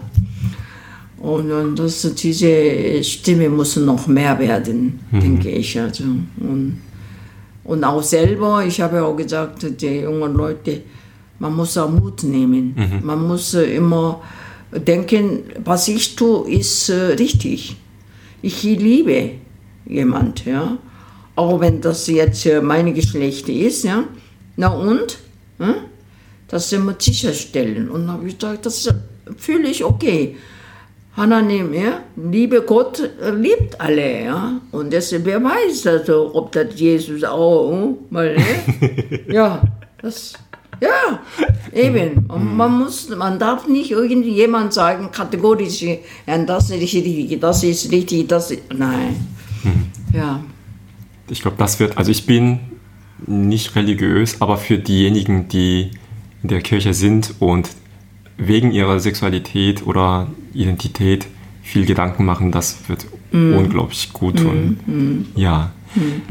Und, und das, diese Stimme muss noch mehr werden, mhm. denke ich. Also. Und, und auch selber, ich habe auch gesagt, die jungen Leute, man muss auch Mut nehmen. Mhm. Man muss äh, immer denken, was ich tue, ist äh, richtig. Ich liebe jemand, ja. Auch wenn das jetzt äh, meine Geschlecht ist, ja. Na und? Ja? Das immer sicherstellen. Und dann habe ich gesagt, das ist völlig okay. Hananim, ja, liebe Gott äh, liebt alle, ja. Und deshalb, wer weiß, also, ob das Jesus auch, hm, mal, ne? ja, das ja, eben. Und man muss, man darf nicht irgendjemand sagen, kategorisch, ja, das ist richtig, das ist richtig, das ist, nein. Hm. Ja. Ich glaube, das wird, also ich bin nicht religiös, aber für diejenigen, die in der Kirche sind und wegen ihrer Sexualität oder Identität viel Gedanken machen, das wird mm. unglaublich gut tun. Mm. Mm. Ja. Hm.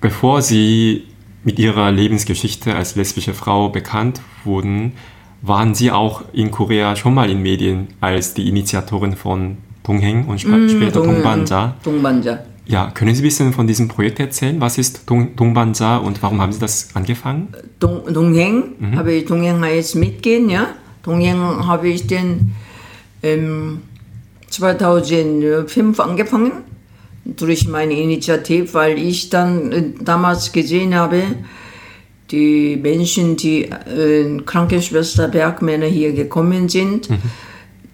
Bevor sie mit ihrer Lebensgeschichte als lesbische Frau bekannt wurden, waren sie auch in Korea schon mal in Medien als die Initiatorin von Dongheng und mm, später Dong, Dongbanja. Dongbanja. Ja, können Sie ein bisschen von diesem Projekt erzählen? Was ist Dong, Dongbanja und warum haben Sie das angefangen? Dong, Dongheng, mhm. habe ich Dongheng jetzt mitgehen, ja. Dongheng habe ich den ähm, 2005 angefangen durch meine Initiative, weil ich dann äh, damals gesehen habe, die Menschen, die äh, Krankenschwester Bergmänner hier gekommen sind, mhm.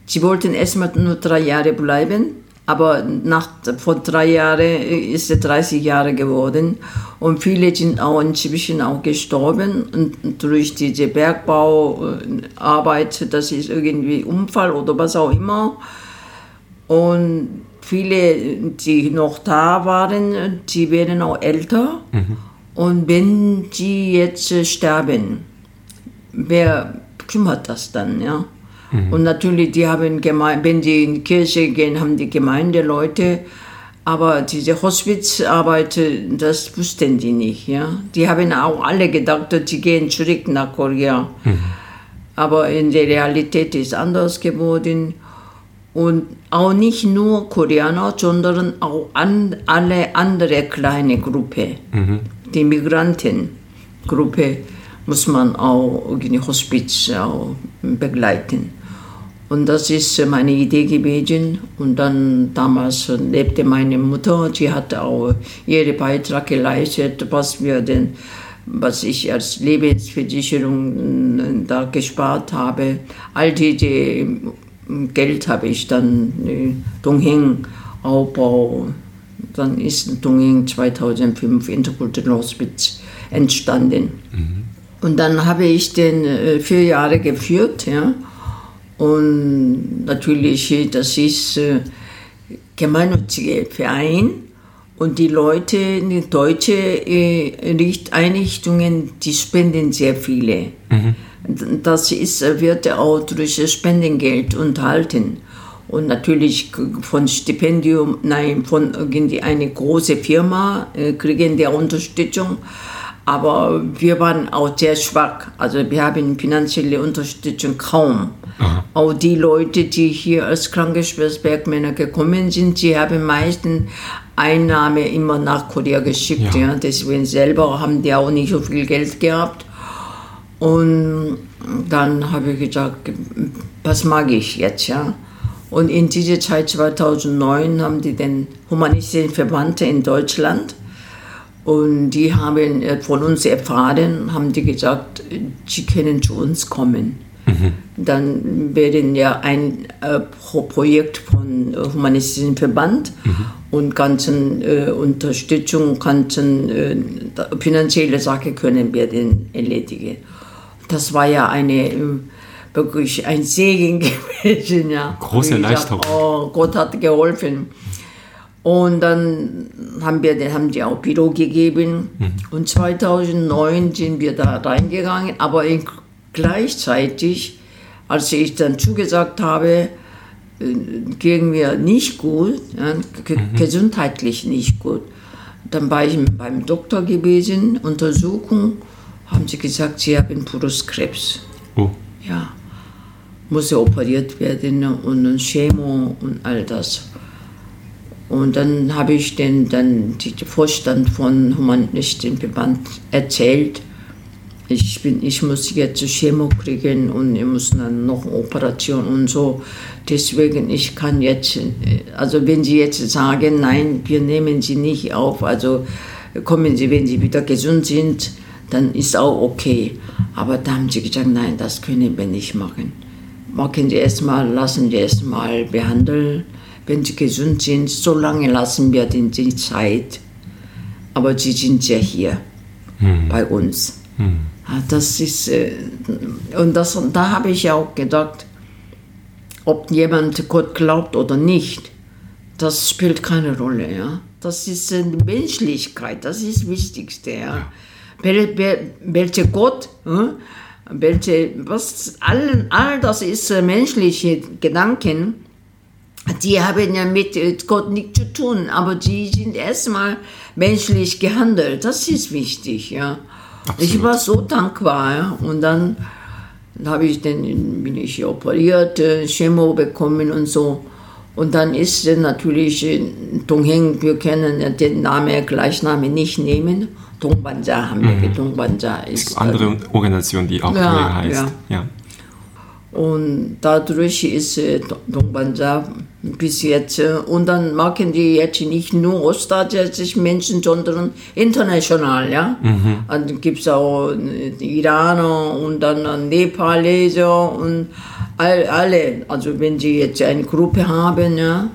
sie wollten erstmal nur drei Jahre bleiben, aber nach, vor drei Jahren ist es 30 Jahre geworden und viele sind auch inzwischen auch gestorben und durch diese Bergbauarbeit, das ist irgendwie Unfall oder was auch immer. Und viele, die noch da waren, die werden auch älter. Mhm. Und wenn die jetzt sterben, wer kümmert das dann, ja? Mhm. Und natürlich, die haben Geme wenn die in die Kirche gehen, haben die Gemeindeleute, aber diese Hospizarbeit, das wussten die nicht, ja? Die haben auch alle gedacht, sie gehen zurück nach Korea. Mhm. Aber in der Realität ist anders geworden. Und auch nicht nur Koreaner, sondern auch an, alle andere kleine Gruppe. Mhm. Die Migrantengruppe muss man auch in Hospiz auch begleiten. Und das ist meine Idee gewesen. Und dann damals lebte meine Mutter, sie hat auch ihren Beitrag geleistet, was wir denn was ich als Lebensversicherung äh, da gespart habe. All diese Geld habe ich dann äh, Dongheng Aufbau, dann ist Dongheng 2005 Interkulturell Hospiz entstanden. Mhm. Und dann habe ich den äh, vier Jahre geführt, ja. Und natürlich, äh, das ist äh, gemeinnütziger Verein und die Leute, die deutsche äh, Einrichtungen, die spenden sehr viele. Mhm. Das ist, wird auch durch Spendengeld unterhalten. Und natürlich von Stipendium, nein, von eine große Firma äh, kriegen die Unterstützung. Aber wir waren auch sehr schwach. Also wir haben finanzielle Unterstützung kaum. Aha. Auch die Leute, die hier als Krankenschwesterbergmänner gekommen sind, sie haben meistens Einnahme immer nach Korea geschickt. Ja. ja. Deswegen selber haben die auch nicht so viel Geld gehabt. Und dann habe ich gesagt, was mag ich jetzt, ja? Und in dieser Zeit 2009 haben die den Humanistischen Verband in Deutschland und die haben äh, von uns erfahren, haben die gesagt, sie können zu uns kommen. Mhm. Dann werden ja ein äh, Projekt von Humanistischen Verband mhm. und ganzen äh, Unterstützung, ganzen äh, finanzielle Sache können wir den erledigen das war ja eine äh, wirklich ein Segen gewesen. Ja. Große Erleichterung. Oh, Gott hat geholfen. Und dann haben wir, haben die auch Büro gegeben. Mhm. Und 2009 sind wir da reingegangen, aber gleichzeitig, als ich dann zugesagt habe, äh, ging mir nicht gut, ja, mhm. gesundheitlich nicht gut. Dann war ich beim Doktor gewesen, Untersuchung haben sie gesagt, sie haben Brustkrebs. Oh. Ja, muss er operiert werden und Chemo und all das. Und dann habe ich den, dann den Vorstand von Humanistischen Verband erzählt, ich, bin, ich muss jetzt Chemo kriegen und ich muss dann noch Operation und so. Deswegen, ich kann jetzt, also wenn Sie jetzt sagen, nein, wir nehmen Sie nicht auf, also kommen Sie, wenn Sie wieder gesund sind, dann ist auch okay. Aber da haben Sie gesagt, nein, das können wir nicht machen. Machen Sie erstmal, lassen Sie erstmal behandeln. Wenn Sie gesund sind, so lange lassen wir den die Zeit. Aber Sie sind ja hier hm. bei uns. Hm. Das ist, äh, und das, da habe ich auch gedacht, ob jemand Gott glaubt oder nicht, das spielt keine Rolle. Ja? Das ist äh, Menschlichkeit, das ist das Wichtigste. Ja? ja. Welcher Gott, ja? welche, was, all, all das ist äh, menschliche Gedanken, die haben ja mit Gott nichts zu tun, aber die sind erstmal menschlich gehandelt, das ist wichtig. Ja? Absolut. Ich war so dankbar. Ja? Und dann habe ich den, bin ich operiert, äh, Chemo bekommen und so. Und dann ist natürlich äh, Dongheng, wir können den Namen, Gleichname nicht nehmen. Dongbanza haben wir, mhm. Dongbanza ist. Es gibt andere Organisationen, die auch ja, heißt. Ja. ja. Und dadurch ist äh, Dongbanza bis jetzt. Äh, und dann machen die jetzt nicht nur ostasiatische Menschen, sondern international. Ja? Mhm. Dann gibt es auch die Iraner und dann Nepaleser und all, alle. Also wenn sie jetzt eine Gruppe haben, ja.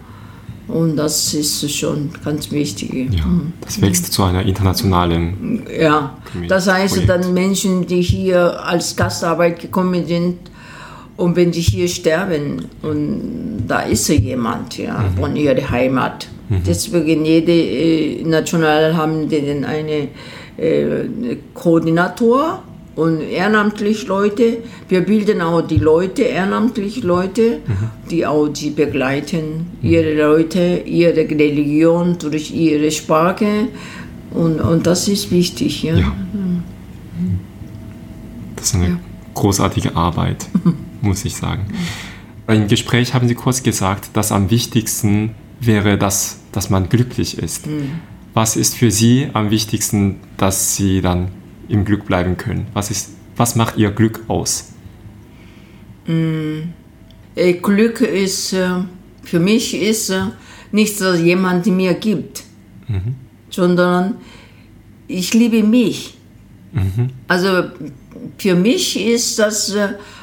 Und das ist schon ganz wichtig. Ja, mhm. das wächst zu einer internationalen. Ja, das heißt Projekt. dann Menschen, die hier als Gastarbeit gekommen sind, und wenn sie hier sterben, und da ist jemand ja, mhm. von ihrer Heimat. Mhm. Deswegen jede äh, National haben den eine äh, Koordinator und ehrenamtlich Leute. Wir bilden auch die Leute, ehrenamtlich Leute, mhm. die auch die begleiten, mhm. ihre Leute, ihre Religion durch ihre Sprache. Und, und das ist wichtig. Ja. ja. Das ist eine ja. großartige Arbeit. muss ich sagen. Im Gespräch haben Sie kurz gesagt, dass am wichtigsten wäre, dass, dass man glücklich ist. Mhm. Was ist für Sie am wichtigsten, dass Sie dann im Glück bleiben können? Was, ist, was macht Ihr Glück aus? Mhm. Glück ist, äh, für mich ist äh, nicht, dass jemand mir gibt, mhm. sondern ich liebe mich. Mhm. Also für mich ist das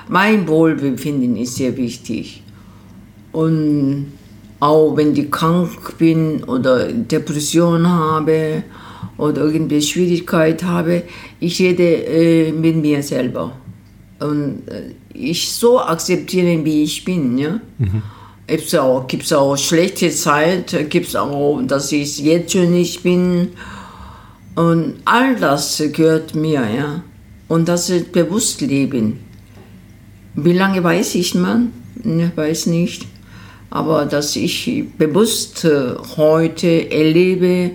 mein Wohlbefinden ist sehr wichtig. Und auch wenn ich krank bin oder Depression habe oder irgendwelche Schwierigkeit habe, ich rede äh, mit mir selber. Und äh, ich so akzeptieren, wie ich bin. Ja? Mhm. Es auch, gibt auch schlechte Zeit, gibt es auch, dass ich jetzt schon nicht bin. Und all das gehört mir. Ja? Und das ist bewusst leben. Wie lange weiß ich man? Ich weiß nicht. Aber dass ich bewusst äh, heute erlebe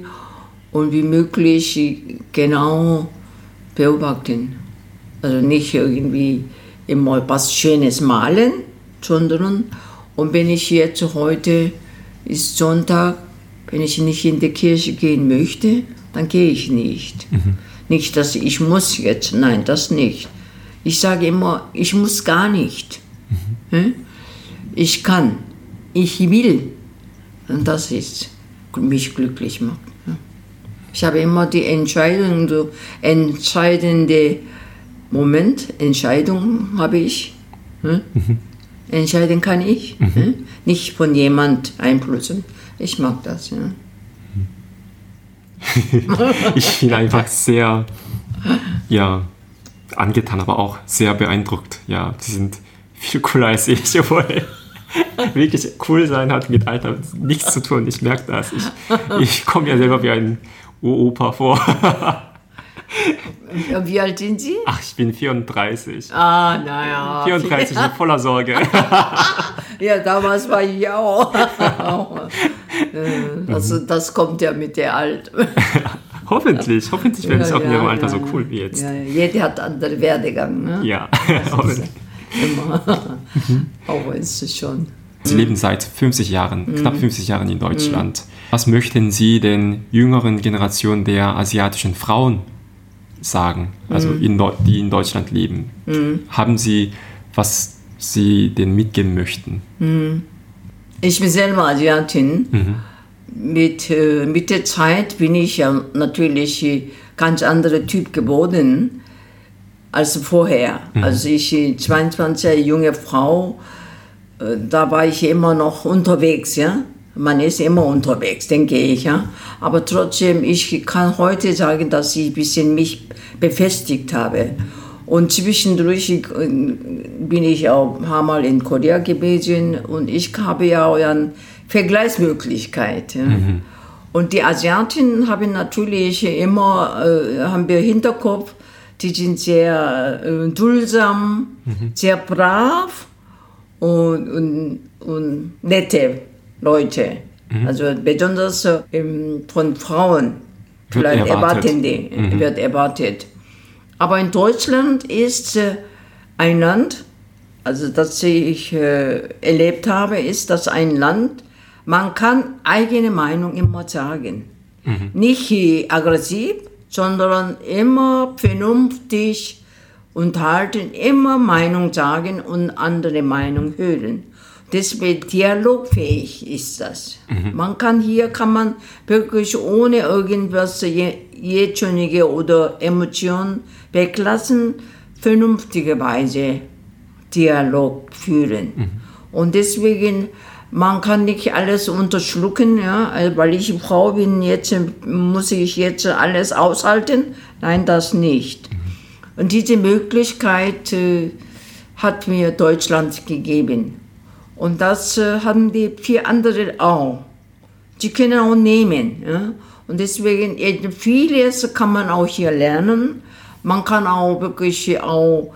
und wie möglich genau beobachten. Also nicht irgendwie immer was Schönes malen, sondern und wenn ich jetzt heute ist Sonntag, wenn ich nicht in die Kirche gehen möchte, dann gehe ich nicht. Mhm. Nicht, dass ich muss jetzt, nein, das nicht. Ich sage immer, ich muss gar nicht. Mhm. Ich kann, ich will. Und das ist mich glücklich macht. Ich habe immer die Entscheidung, entscheidende Moment, Entscheidung habe ich. Mhm. Entscheiden kann ich, mhm. nicht von jemand einflussen. Ich mag das. Ja. ich bin einfach sehr, ja, angetan, aber auch sehr beeindruckt. Ja, die sind viel cooler als ich, obwohl wirklich cool sein hat mit Alter nichts zu tun. Ich merke das. Ich, ich komme ja selber wie ein Uropa vor. Wie alt sind Sie? Ach, ich bin 34. Ah, naja. 34 und voller Sorge. ja, damals war ich auch. Das, das kommt ja mit der Alt. Hoffentlich, hoffentlich werden sie auch in ihrem Alter so cool wie jetzt. Ja, jeder hat andere Werdegang. Ne? Ja, Das ist immer. Aber ist es schon. Sie leben seit 50 Jahren, knapp 50 Jahren in Deutschland. Was möchten Sie den jüngeren Generationen der asiatischen Frauen sagen, also in Deu- die in Deutschland leben? Haben Sie, was Sie denen mitgeben möchten? Ich bin selber Asiatin. Mit, äh, mit der Zeit bin ich ja natürlich äh, ganz anderer Typ geworden als vorher. Als ich äh, 22 junge Frau, da war ich immer noch unterwegs, ja. Man ist immer unterwegs, denke ich, ja. Aber trotzdem, ich kann heute sagen, dass ich ein bisschen mich befestigt habe. Und zwischendurch bin ich auch ein paar Mal in Korea gewesen und ich habe ja auch eine Vergleichsmöglichkeit. Ja. Und die Asiatinnen haben natürlich immer, äh, haben wir Hinterkopf, die sind sehr äh, duldsam, sehr brav und, und, und nette Leute. Also besonders äh, ähm, von Frauen vielleicht erwartet. erwarten die, wird erwartet. Aber in Deutschland ist äh, ein Land, also das ich äh, erlebt habe, ist das ein Land, man kann eigene Meinung immer sagen. Nicht äh, aggressiv, sondern immer vernünftig unterhalten, immer Meinung sagen und andere Meinung hören. Deswegen dialogfähig ist das. Man kann hier kann man wirklich ohne irgendwas je- Jähzornige oder Emotionen weglassen, vernünftige Weise Dialog führen. Und deswegen, man kann nicht alles unterschlucken, ja, weil ich Frau bin, jetzt muss ich jetzt alles aushalten. Nein, das nicht. Und diese Möglichkeit äh, hat mir Deutschland gegeben. Und das äh, haben die vier andere auch. Die können auch nehmen. Ja? Und deswegen, äh, vieles kann man auch hier lernen. Man kann auch wirklich auch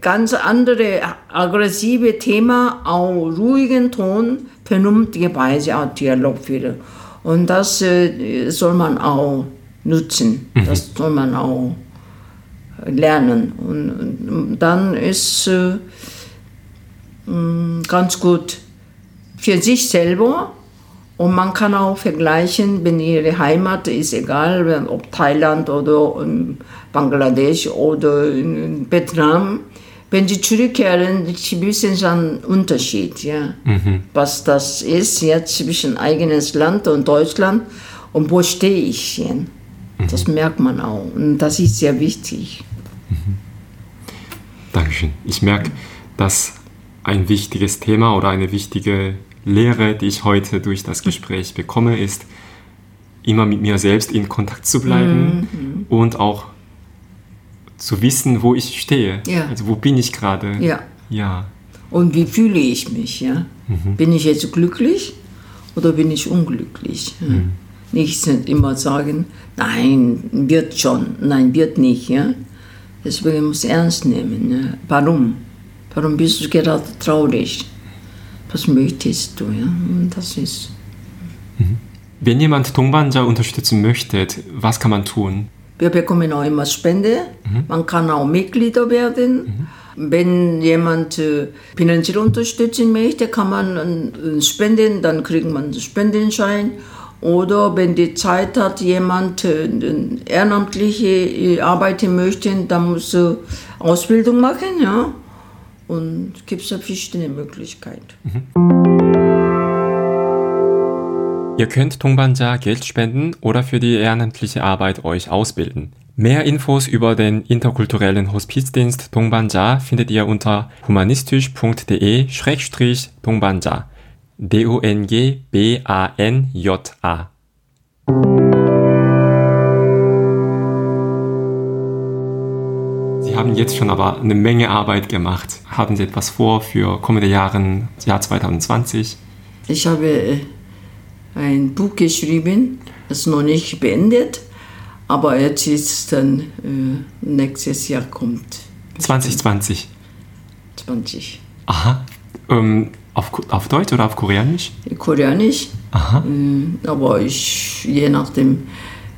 ganz andere aggressive Thema, auch ruhigen Ton, vernünftige Weise auch Dialog führen. Und das äh, soll man auch nutzen. Das soll man auch lernen. Und, dann ist äh, mh, ganz gut für sich selber. Und man kann auch vergleichen, wenn ihre Heimat ist, egal ob Thailand oder Bangladesch oder Vietnam, wenn sie zurückkehren, sie wissen schon einen Unterschied, ja. was das ist jetzt zwischen eigenes Land und Deutschland und wo stehe ich hier. Das merkt man auch und das ist sehr wichtig. Dankeschön. Ich merke, dass ein wichtiges Thema oder eine wichtige Lehre, die ich heute durch das Gespräch bekomme, ist, immer mit mir selbst in Kontakt zu bleiben und auch zu wissen, wo ich stehe. Ja. Also wo bin ich gerade? Ja. Ja. Und wie fühle ich mich? Ja? Bin ich jetzt glücklich oder bin ich unglücklich? Ja? Nicht immer sagen, nein, wird schon, nein, wird nicht. Ja? Deswegen muss ich ernst nehmen. Ja? Warum? Warum bist du gerade traurig? Was möchtest du? Ja? Und das ist. Wenn jemand Tongbanja unterstützen möchte, was kann man tun? Wir bekommen auch immer Spende. Man kann auch Mitglieder werden. Wenn jemand äh, finanziell unterstützen möchte, kann man spenden, dann kriegt man einen Spendenschein. Oder wenn die Zeit hat, jemand äh, ehrenamtliche äh, arbeiten möchte, dann muss er Ausbildung machen. Ja? Und es gibt verschiedene Möglichkeiten. Ihr könnt Tongbanja Geld spenden oder für die ehrenamtliche Arbeit euch ausbilden. Mehr Infos über den interkulturellen Hospizdienst Dongbanja findet ihr unter humanistisch.de-dongbanja. D-O-N-G-B-A-N-J-A. Haben jetzt schon aber eine Menge Arbeit gemacht. Haben Sie etwas vor für kommende Jahre, Jahr 2020? Ich habe äh, ein Buch geschrieben, das ist noch nicht beendet, aber jetzt ist dann äh, nächstes Jahr kommt 2020. 20. Aha. Ähm, auf, auf Deutsch oder auf Koreanisch? Koreanisch, Aha. äh, aber ich je nachdem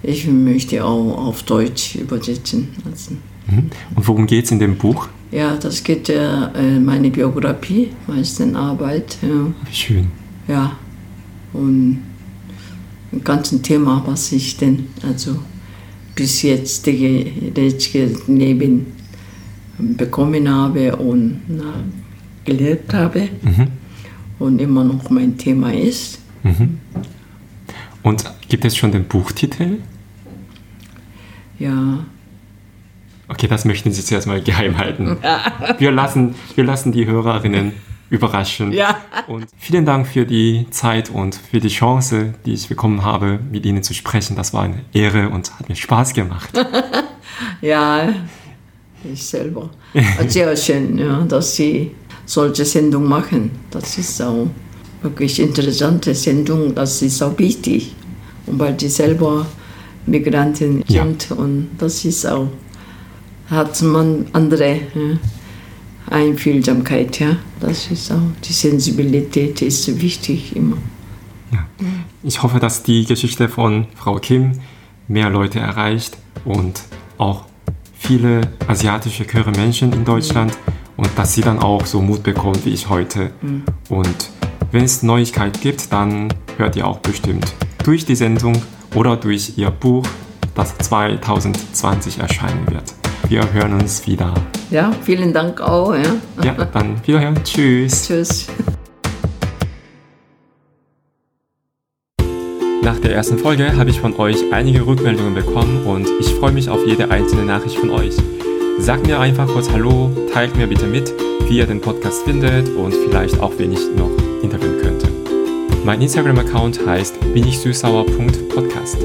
Ich möchte auch auf Deutsch übersetzen lassen. Mhm. Und worum geht es in dem Buch? Ja, das geht ja äh, meine Biografie, meine Arbeit. Ja. Schön. Ja, und ein ganzes Thema, was ich denn also bis jetzt Leben bekommen habe und na, gelebt habe mhm. und immer noch mein Thema ist. Mhm. Und gibt es schon den Buchtitel? Ja. Okay, das möchten Sie zuerst mal geheim halten. Wir lassen, wir lassen die Hörerinnen überraschen. Ja. Und vielen Dank für die Zeit und für die Chance, die ich bekommen habe, mit Ihnen zu sprechen. Das war eine Ehre und hat mir Spaß gemacht. ja, ich selber. Sehr schön, ja, dass Sie solche Sendungen machen. Das ist auch wirklich interessante Sendung. Das ist auch wichtig. Und weil die selber Migranten sind ja. und das ist auch, hat man andere Einfühlsamkeit, ja. Das ist auch, die Sensibilität ist wichtig immer. Ja. Ich hoffe, dass die Geschichte von Frau Kim mehr Leute erreicht und auch viele asiatische Chöre Menschen in Deutschland und dass sie dann auch so Mut bekommt wie ich heute. Mhm. Und wenn es Neuigkeiten gibt, dann hört ihr auch bestimmt durch die Sendung oder durch ihr Buch, das 2020 erscheinen wird. Wir hören uns wieder. Ja, vielen Dank auch. Ja, ja dann wiederhören. Tschüss. Tschüss. Nach der ersten Folge habe ich von euch einige Rückmeldungen bekommen und ich freue mich auf jede einzelne Nachricht von euch. Sagt mir einfach kurz Hallo, teilt mir bitte mit, wie ihr den Podcast findet und vielleicht auch, wen ich noch interviewen könnte. Mein Instagram-Account heißt binichsüßsauer.podcast.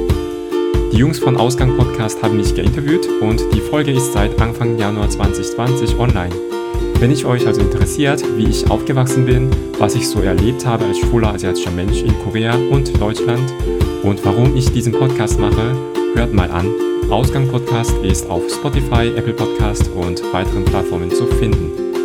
Die Jungs von Ausgang Podcast haben mich geinterviewt und die Folge ist seit Anfang Januar 2020 online. Wenn ich euch also interessiert, wie ich aufgewachsen bin, was ich so erlebt habe als schwuler asiatischer Mensch in Korea und Deutschland und warum ich diesen Podcast mache, hört mal an. Ausgang Podcast ist auf Spotify, Apple Podcast und weiteren Plattformen zu finden.